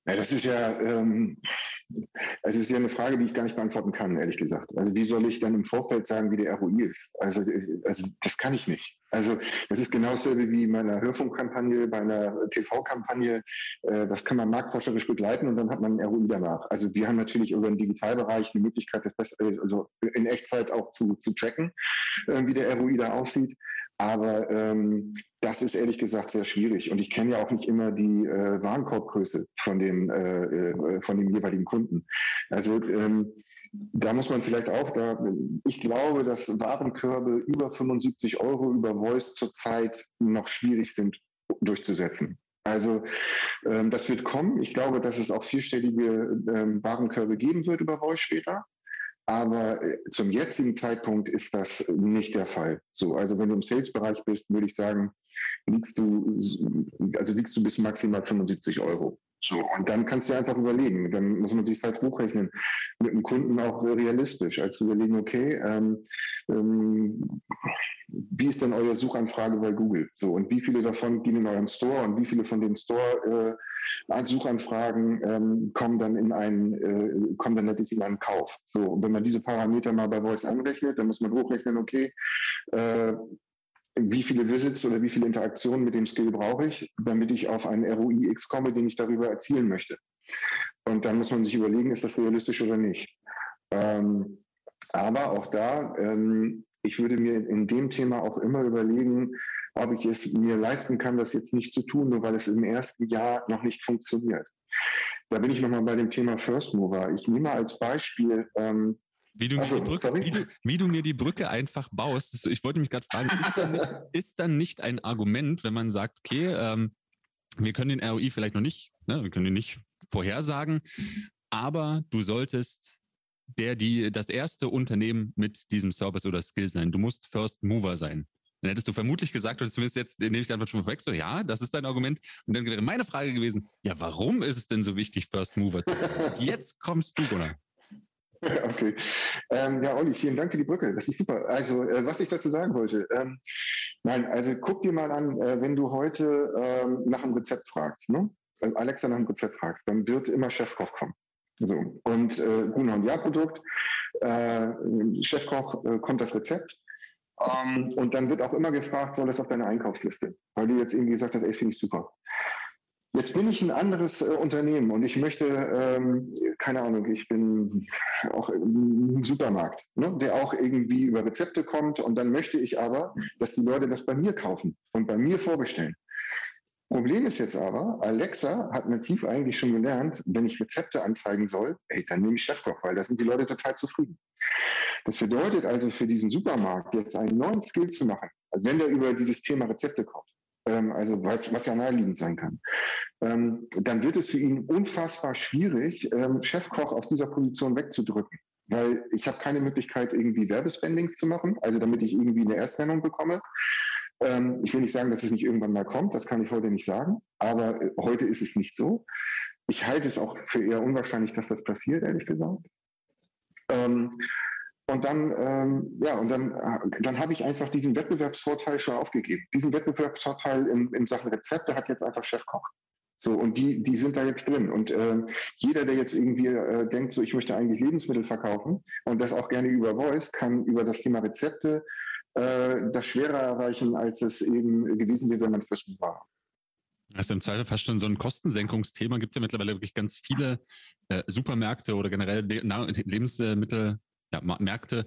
Ja, das ist ja, ähm, es ist ja eine Frage, die ich gar nicht beantworten kann, ehrlich gesagt. Also wie soll ich dann im Vorfeld sagen, wie der ROI ist? Also, also das kann ich nicht. Also das ist genau dasselbe wie bei einer Hörfunkkampagne, bei einer TV-Kampagne. Äh, das kann man marktforscherisch begleiten und dann hat man ein ROI danach. Also wir haben natürlich über den Digitalbereich die Möglichkeit, das also in Echtzeit auch zu, zu tracken, äh, wie der ROI da aussieht. Aber ähm, das ist ehrlich gesagt sehr schwierig. Und ich kenne ja auch nicht immer die äh, Warenkorbgröße von den, äh, äh, von den jeweiligen Kunden. Also ähm, da muss man vielleicht auch, da, ich glaube, dass Warenkörbe über 75 Euro über Voice zurzeit noch schwierig sind durchzusetzen. Also ähm, das wird kommen. Ich glaube, dass es auch vierstellige ähm, Warenkörbe geben wird über Voice später. Aber äh, zum jetzigen Zeitpunkt ist das nicht der Fall. So, also wenn du im Sales-Bereich bist, würde ich sagen, liegst du, also liegst du bis maximal 75 Euro. So, und dann kannst du einfach überlegen, dann muss man sich halt hochrechnen, mit dem Kunden auch realistisch, als zu überlegen, okay, ähm, ähm, wie ist denn eure Suchanfrage bei Google? So, und wie viele davon gehen in euren Store und wie viele von den Store-Suchanfragen äh, ähm, kommen dann in einen, äh, kommen dann letztlich in einen Kauf? So, und wenn man diese Parameter mal bei Voice anrechnet, dann muss man hochrechnen, okay, äh, wie viele Visits oder wie viele Interaktionen mit dem Skill brauche ich, damit ich auf einen ROI X komme, den ich darüber erzielen möchte. Und dann muss man sich überlegen, ist das realistisch oder nicht. Ähm, aber auch da, ähm, ich würde mir in dem Thema auch immer überlegen, ob ich es mir leisten kann, das jetzt nicht zu tun, nur weil es im ersten Jahr noch nicht funktioniert. Da bin ich nochmal bei dem Thema First Mover. Ich nehme als Beispiel ähm, wie du, also, Brücke, wie, du, wie du, mir die Brücke einfach baust. ich wollte mich gerade fragen, ist dann, nicht, ist dann, nicht, ein Argument, wenn man sagt, okay, ähm, wir können den ROI vielleicht noch nicht, ne, wir können ihn nicht vorhersagen, aber du solltest der, die, das erste Unternehmen mit diesem Service oder Skill sein. Du musst First Mover sein. Dann hättest du vermutlich gesagt, oder zumindest jetzt nehme ich einfach schon vorweg, so ja, das ist dein Argument. Und dann wäre meine Frage gewesen, ja, warum ist es denn so wichtig, First Mover zu sein? jetzt kommst du, oder? Okay. Ähm, ja, Olli, vielen Dank für die Brücke. Das ist super. Also, äh, was ich dazu sagen wollte. Ähm, nein, also guck dir mal an, äh, wenn du heute ähm, nach einem Rezept fragst, ne? Alexa nach einem Rezept fragst, dann wird immer Chefkoch kommen. So. Und äh, Gruner Ja-Produkt, äh, Chefkoch äh, kommt das Rezept. Ähm, und dann wird auch immer gefragt, soll das auf deine Einkaufsliste? Weil du jetzt irgendwie gesagt hast, ey, finde ich super. Jetzt bin ich ein anderes äh, Unternehmen und ich möchte, ähm, keine Ahnung, ich bin auch im Supermarkt, ne, der auch irgendwie über Rezepte kommt und dann möchte ich aber, dass die Leute das bei mir kaufen und bei mir vorbestellen. Problem ist jetzt aber, Alexa hat nativ eigentlich schon gelernt, wenn ich Rezepte anzeigen soll, ey, dann nehme ich Chefkoch, weil da sind die Leute total zufrieden. Das bedeutet also für diesen Supermarkt jetzt einen neuen Skill zu machen, wenn der über dieses Thema Rezepte kommt, ähm, also was, was ja naheliegend sein kann, ähm, dann wird es für ihn unfassbar schwierig, ähm, Chefkoch aus dieser Position wegzudrücken. Weil ich habe keine Möglichkeit, irgendwie Werbespendings zu machen, also damit ich irgendwie eine Erstnennung bekomme. Ähm, ich will nicht sagen, dass es nicht irgendwann mal kommt, das kann ich heute nicht sagen, aber äh, heute ist es nicht so. Ich halte es auch für eher unwahrscheinlich, dass das passiert, ehrlich gesagt. Ähm, und dann, ähm, ja, und dann, äh, dann habe ich einfach diesen Wettbewerbsvorteil schon aufgegeben. Diesen Wettbewerbsvorteil in, in Sachen Rezepte hat jetzt einfach Chefkoch. So, und die, die sind da jetzt drin. Und äh, jeder, der jetzt irgendwie äh, denkt, so ich möchte eigentlich Lebensmittel verkaufen und das auch gerne über Voice, kann über das Thema Rezepte äh, das schwerer erreichen, als es eben gewesen wäre, wenn man fürs war. Ist im Zweifel fast schon so ein Kostensenkungsthema. Gibt ja mittlerweile wirklich ganz viele äh, Supermärkte oder generell Lebensmittel ja, Märkte,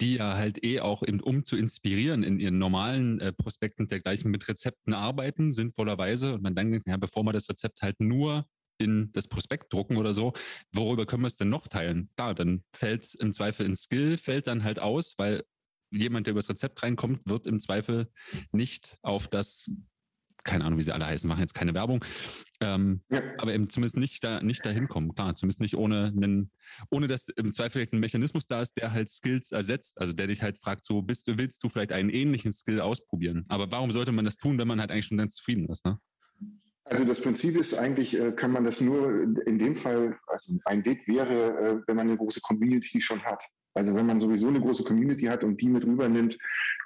die ja halt eh auch eben, um zu inspirieren, in ihren normalen äh, Prospekten dergleichen mit Rezepten arbeiten, sinnvollerweise. Und man dann denkt, ja, bevor wir das Rezept halt nur in das Prospekt drucken oder so, worüber können wir es denn noch teilen? Da, dann fällt im Zweifel ein Skill, fällt dann halt aus, weil jemand, der übers Rezept reinkommt, wird im Zweifel nicht auf das keine Ahnung, wie sie alle heißen, machen jetzt keine Werbung, ähm, ja. aber eben zumindest nicht da nicht dahin kommen. Klar, zumindest nicht ohne einen, ohne dass im Zweifel vielleicht ein Mechanismus da ist, der halt Skills ersetzt, also der dich halt fragt, so bist du, willst du vielleicht einen ähnlichen Skill ausprobieren? Aber warum sollte man das tun, wenn man halt eigentlich schon ganz zufrieden ist? Ne? Also das Prinzip ist eigentlich, äh, kann man das nur in dem Fall, also ein Weg wäre, äh, wenn man eine große Community schon hat. Also wenn man sowieso eine große Community hat und die mit rübernimmt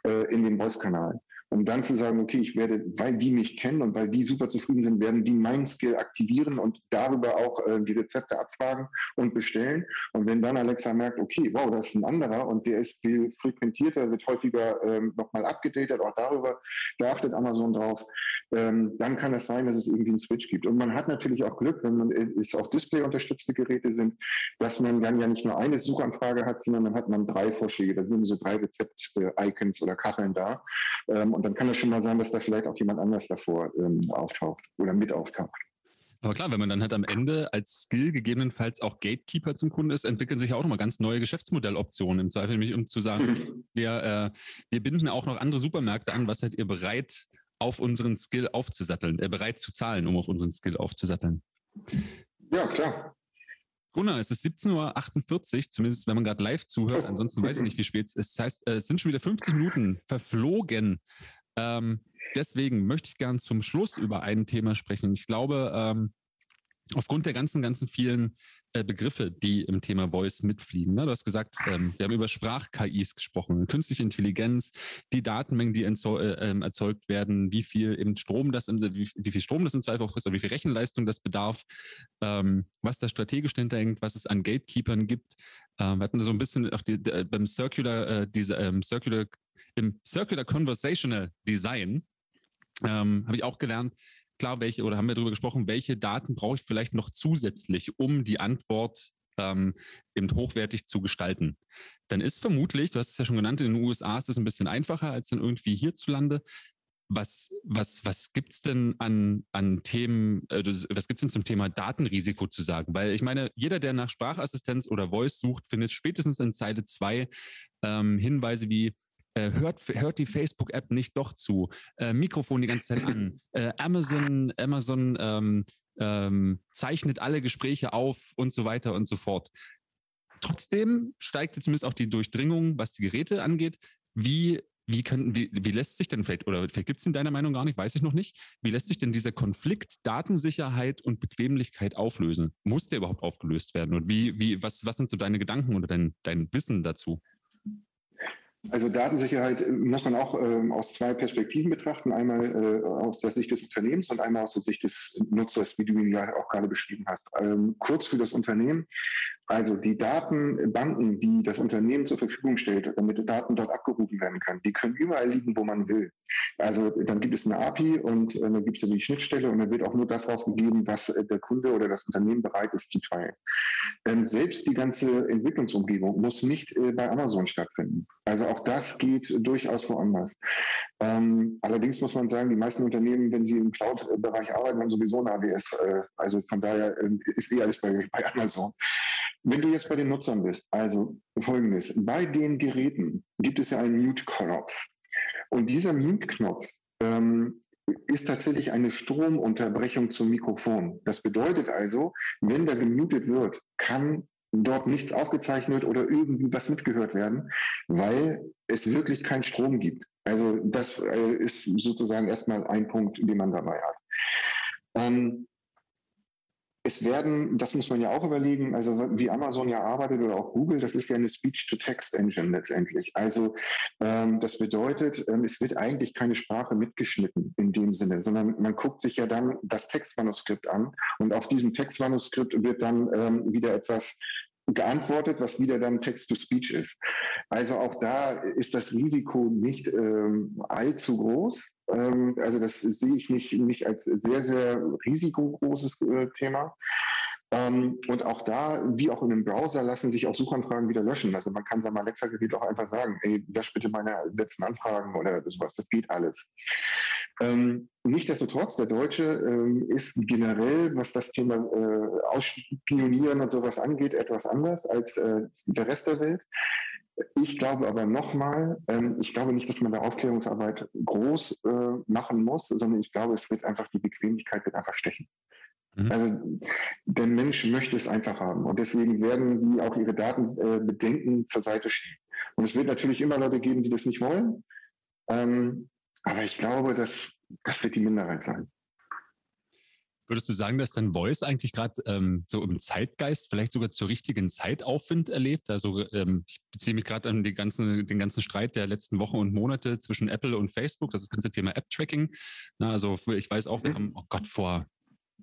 äh, in den Voice-Kanal. Um dann zu sagen, okay, ich werde, weil die mich kennen und weil die super zufrieden sind, werden die meinen Skill aktivieren und darüber auch äh, die Rezepte abfragen und bestellen. Und wenn dann Alexa merkt, okay, wow, das ist ein anderer und der ist viel frequentierter, wird häufiger ähm, nochmal abgedatet, auch darüber, da Amazon drauf, ähm, dann kann es sein, dass es irgendwie einen Switch gibt. Und man hat natürlich auch Glück, wenn man äh, es auch Display-unterstützte Geräte sind, dass man dann ja nicht nur eine Suchanfrage hat, sondern dann hat man drei Vorschläge. Da sind so drei Rezept-Icons oder Kacheln da. Ähm, und dann kann es schon mal sein, dass da vielleicht auch jemand anders davor ähm, auftaucht oder mit auftaucht. Aber klar, wenn man dann halt am Ende als Skill gegebenenfalls auch Gatekeeper zum Kunden ist, entwickeln sich ja auch nochmal ganz neue Geschäftsmodelloptionen im Zweifel, nämlich um zu sagen, mhm. wir, äh, wir binden auch noch andere Supermärkte an. Was seid ihr bereit, auf unseren Skill aufzusatteln, äh, bereit zu zahlen, um auf unseren Skill aufzusatteln? Ja, klar. Gunnar, es ist 17.48 Uhr, zumindest wenn man gerade live zuhört. Ansonsten weiß ich nicht, wie spät es ist. Das heißt, es sind schon wieder 50 Minuten verflogen. Ähm, deswegen möchte ich gern zum Schluss über ein Thema sprechen. Ich glaube, ähm, aufgrund der ganzen, ganzen vielen äh, Begriffe, die im Thema Voice mitfliegen. Ne? Du hast gesagt, ähm, wir haben über Sprach-KIs gesprochen, künstliche Intelligenz, die Datenmengen, die äh, ähm, erzeugt werden, wie viel eben Strom das, wie, wie, viel Strom das im Zweifel auch ist, oder wie viel Rechenleistung das bedarf, ähm, was da strategisch dahinter hängt, was es an Gatekeepern gibt. Ähm, wir hatten so ein bisschen auch die, die, beim Circular, äh, diese ähm, Circular, im Circular Conversational Design ähm, habe ich auch gelernt, klar, welche, oder haben wir darüber gesprochen, welche Daten brauche ich vielleicht noch zusätzlich, um die Antwort ähm, eben hochwertig zu gestalten. Dann ist vermutlich, du hast es ja schon genannt, in den USA ist das ein bisschen einfacher als dann irgendwie hierzulande. Was, was, was gibt es denn an, an Themen, äh, was gibt es denn zum Thema Datenrisiko zu sagen? Weil ich meine, jeder, der nach Sprachassistenz oder Voice sucht, findet spätestens in Zeile 2 ähm, Hinweise wie, hört, hört die Facebook-App nicht doch zu, äh, Mikrofon die ganze Zeit an, äh, Amazon, Amazon ähm, ähm, zeichnet alle Gespräche auf und so weiter und so fort. Trotzdem steigt zumindest auch die Durchdringung, was die Geräte angeht. Wie, wie, können, wie, wie lässt sich denn vielleicht, oder vielleicht gibt es in deiner Meinung gar nicht, weiß ich noch nicht, wie lässt sich denn dieser Konflikt Datensicherheit und Bequemlichkeit auflösen? Muss der überhaupt aufgelöst werden? Und wie, wie, was, was sind so deine Gedanken oder dein, dein Wissen dazu? Also Datensicherheit äh, muss man auch äh, aus zwei Perspektiven betrachten. Einmal äh, aus der Sicht des Unternehmens und einmal aus der Sicht des Nutzers, wie du ihn ja auch gerade beschrieben hast. Ähm, kurz für das Unternehmen. Also die Datenbanken, die das Unternehmen zur Verfügung stellt, damit Daten dort abgerufen werden können, die können überall liegen, wo man will. Also dann gibt es eine API und äh, dann gibt es die Schnittstelle und dann wird auch nur das rausgegeben, was äh, der Kunde oder das Unternehmen bereit ist zu teilen. Ähm, selbst die ganze Entwicklungsumgebung muss nicht äh, bei Amazon stattfinden. Also auch das geht durchaus woanders. Ähm, allerdings muss man sagen, die meisten Unternehmen, wenn sie im Cloud-Bereich arbeiten, haben sowieso ein AWS. Äh, also von daher äh, ist eh alles bei, bei Amazon. Wenn du jetzt bei den Nutzern bist, also folgendes, bei den Geräten gibt es ja einen Mute-Knopf. Und dieser Mute-Knopf ähm, ist tatsächlich eine Stromunterbrechung zum Mikrofon. Das bedeutet also, wenn da gemutet wird, kann dort nichts aufgezeichnet oder irgendwie was mitgehört werden, weil es wirklich keinen Strom gibt. Also das äh, ist sozusagen erstmal ein Punkt, den man dabei hat. Ähm, es werden, das muss man ja auch überlegen, also wie Amazon ja arbeitet oder auch Google, das ist ja eine Speech-to-Text-Engine letztendlich. Also ähm, das bedeutet, ähm, es wird eigentlich keine Sprache mitgeschnitten in dem Sinne, sondern man guckt sich ja dann das Textmanuskript an und auf diesem Textmanuskript wird dann ähm, wieder etwas geantwortet, was wieder dann Text-to-Speech ist. Also auch da ist das Risiko nicht ähm, allzu groß. Ähm, also das sehe ich nicht, nicht als sehr, sehr risikogroßes äh, Thema. Ähm, und auch da, wie auch in einem Browser, lassen sich auch Suchanfragen wieder löschen. Also man kann seinem Alexa-Gerät auch einfach sagen, ey, lösch bitte meine letzten Anfragen oder sowas. Das geht alles. Ähm, Nichtsdestotrotz, der Deutsche ähm, ist generell, was das Thema äh, Ausspionieren und sowas angeht, etwas anders als äh, der Rest der Welt. Ich glaube aber nochmal, ähm, ich glaube nicht, dass man da Aufklärungsarbeit groß äh, machen muss, sondern ich glaube, es wird einfach die Bequemlichkeit wird einfach stechen. Mhm. Also der Mensch möchte es einfach haben und deswegen werden die auch ihre Datenbedenken äh, zur Seite schieben. Und es wird natürlich immer Leute geben, die das nicht wollen. Ähm, aber ich glaube, dass das wird die Minderheit sein. Würdest du sagen, dass dein Voice eigentlich gerade ähm, so im Zeitgeist vielleicht sogar zur richtigen Zeit Aufwind erlebt? Also ähm, ich beziehe mich gerade an ganzen, den ganzen Streit der letzten Wochen und Monate zwischen Apple und Facebook, das, ist das ganze Thema App-Tracking. Also ich weiß auch, wir mhm. haben, oh Gott, vor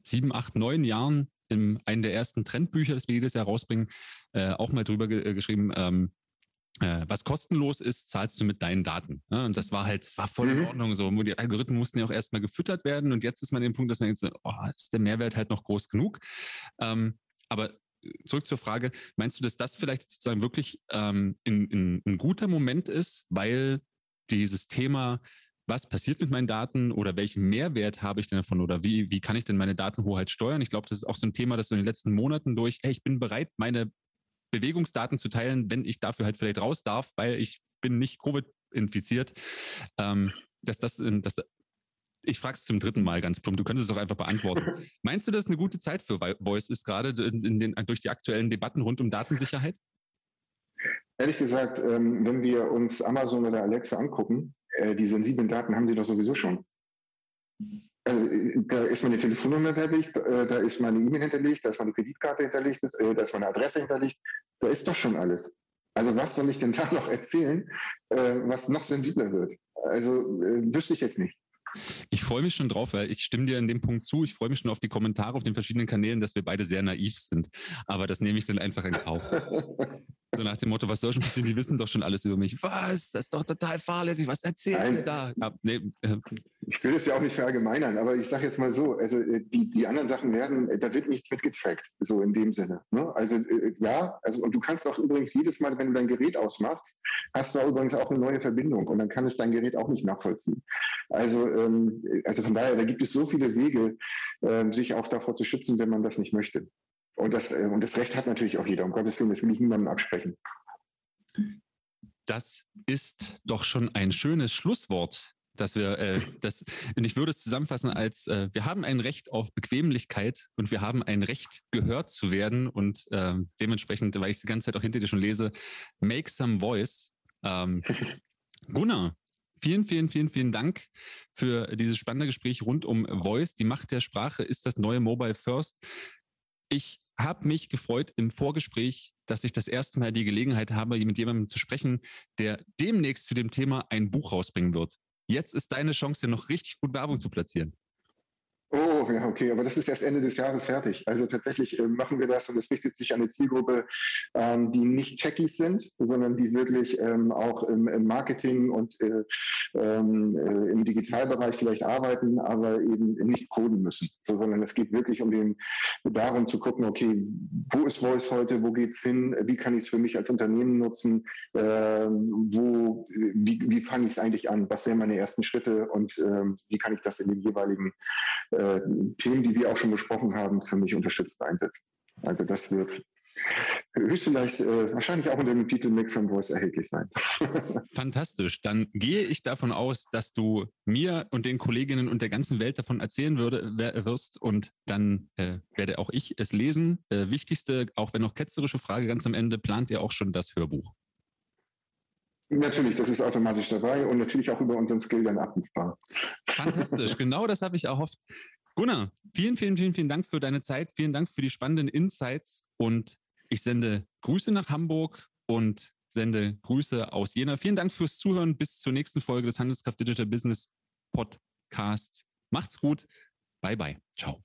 sieben, acht, neun Jahren in einem der ersten Trendbücher, das wir jedes Jahr rausbringen, äh, auch mal drüber ge geschrieben, ähm, äh, was kostenlos ist, zahlst du mit deinen Daten. Ne? Und das war halt, das war voll in mhm. Ordnung so. Die Algorithmen mussten ja auch erstmal gefüttert werden und jetzt ist man an dem Punkt, dass man jetzt, oh, ist der Mehrwert halt noch groß genug? Ähm, aber zurück zur Frage, meinst du, dass das vielleicht sozusagen wirklich ähm, in, in, ein guter Moment ist, weil dieses Thema was passiert mit meinen Daten oder welchen Mehrwert habe ich denn davon oder wie, wie kann ich denn meine Datenhoheit steuern? Ich glaube, das ist auch so ein Thema, das in den letzten Monaten durch, hey, ich bin bereit, meine Bewegungsdaten zu teilen, wenn ich dafür halt vielleicht raus darf, weil ich bin nicht Covid infiziert. Ähm, dass das, dass, ich frage es zum dritten Mal ganz plump, du könntest es doch einfach beantworten. Meinst du, dass eine gute Zeit für Voice ist, gerade den, durch die aktuellen Debatten rund um Datensicherheit? Ehrlich gesagt, ähm, wenn wir uns Amazon oder Alexa angucken, äh, die sensiblen Daten haben die doch sowieso schon. Also, da ist meine Telefonnummer hinterlegt, äh, da ist meine E-Mail hinterlegt, da ist meine Kreditkarte hinterlegt, äh, da ist meine Adresse hinterlegt. Da ist doch schon alles. Also was soll ich denn da noch erzählen, äh, was noch sensibler wird? Also wüsste ich jetzt nicht. Ich freue mich schon drauf, weil ich stimme dir in dem Punkt zu. Ich freue mich schon auf die Kommentare auf den verschiedenen Kanälen, dass wir beide sehr naiv sind. Aber das nehme ich dann einfach in Kauf. So nach dem Motto, was soll schon passieren? Die wissen doch schon alles über mich. Was? Das ist doch total fahrlässig. Was erzählt ihr da? Ja, nee. Äh. Ich will es ja auch nicht verallgemeinern, aber ich sage jetzt mal so, also äh, die, die anderen Sachen werden, äh, da wird nichts mitgetrackt, so in dem Sinne. Ne? Also ja, also und du kannst auch übrigens jedes Mal, wenn du dein Gerät ausmachst, hast du auch übrigens auch eine neue Verbindung und dann kann es dein Gerät auch nicht nachvollziehen. Also, ähm, also von daher, da gibt es so viele Wege, äh, sich auch davor zu schützen, wenn man das nicht möchte. Und das, äh, und das Recht hat natürlich auch jeder. Um Gottes Willen, das will ich niemandem absprechen. Das ist doch schon ein schönes Schlusswort, dass wir äh, das, und ich würde es zusammenfassen als, äh, wir haben ein Recht auf Bequemlichkeit und wir haben ein Recht, gehört zu werden und äh, dementsprechend, weil ich es die ganze Zeit auch hinter dir schon lese, make some voice. Ähm, Gunnar, vielen, vielen, vielen, vielen Dank für dieses spannende Gespräch rund um Voice. Die Macht der Sprache ist das neue Mobile First. Ich habe mich gefreut im Vorgespräch, dass ich das erste Mal die Gelegenheit habe, mit jemandem zu sprechen, der demnächst zu dem Thema ein Buch rausbringen wird. Jetzt ist deine Chance, hier noch richtig gut Werbung zu platzieren. Oh, ja, okay, aber das ist erst Ende des Jahres fertig. Also tatsächlich äh, machen wir das und es richtet sich an eine Zielgruppe, ähm, die nicht Techies sind, sondern die wirklich ähm, auch im, im, Marketing und äh, ähm, äh, im Digitalbereich vielleicht arbeiten, aber eben nicht coden müssen, so, sondern es geht wirklich um den, darum zu gucken, okay, wo ist Voice heute, wo geht's hin, wie kann ich es für mich als Unternehmen nutzen, ähm, wo, wie, wie fange ich es eigentlich an, was wären meine ersten Schritte und ähm, wie kann ich das in den jeweiligen äh, Themen, die wir auch schon besprochen haben, für mich unterstützt einsetzen. Also das wird höchstens äh, wahrscheinlich auch unter dem Titel Mix and Voice erhältlich sein. Fantastisch. Dann gehe ich davon aus, dass du mir und den Kolleginnen und der ganzen Welt davon erzählen würde, wirst und dann äh, werde auch ich es lesen. Äh, wichtigste, auch wenn noch ketzerische Frage ganz am Ende, plant ihr auch schon das Hörbuch? Natürlich, das ist automatisch dabei und natürlich auch über unseren Skill dann abrufbar. Fantastisch, genau das habe ich erhofft. Gunnar, vielen, vielen, vielen, vielen Dank für deine Zeit. Vielen Dank für die spannenden Insights und ich sende Grüße nach Hamburg und sende Grüße aus Jena. Vielen Dank fürs Zuhören. Bis zur nächsten Folge des Handelskraft Digital Business Podcasts. Macht's gut. Bye, bye. Ciao.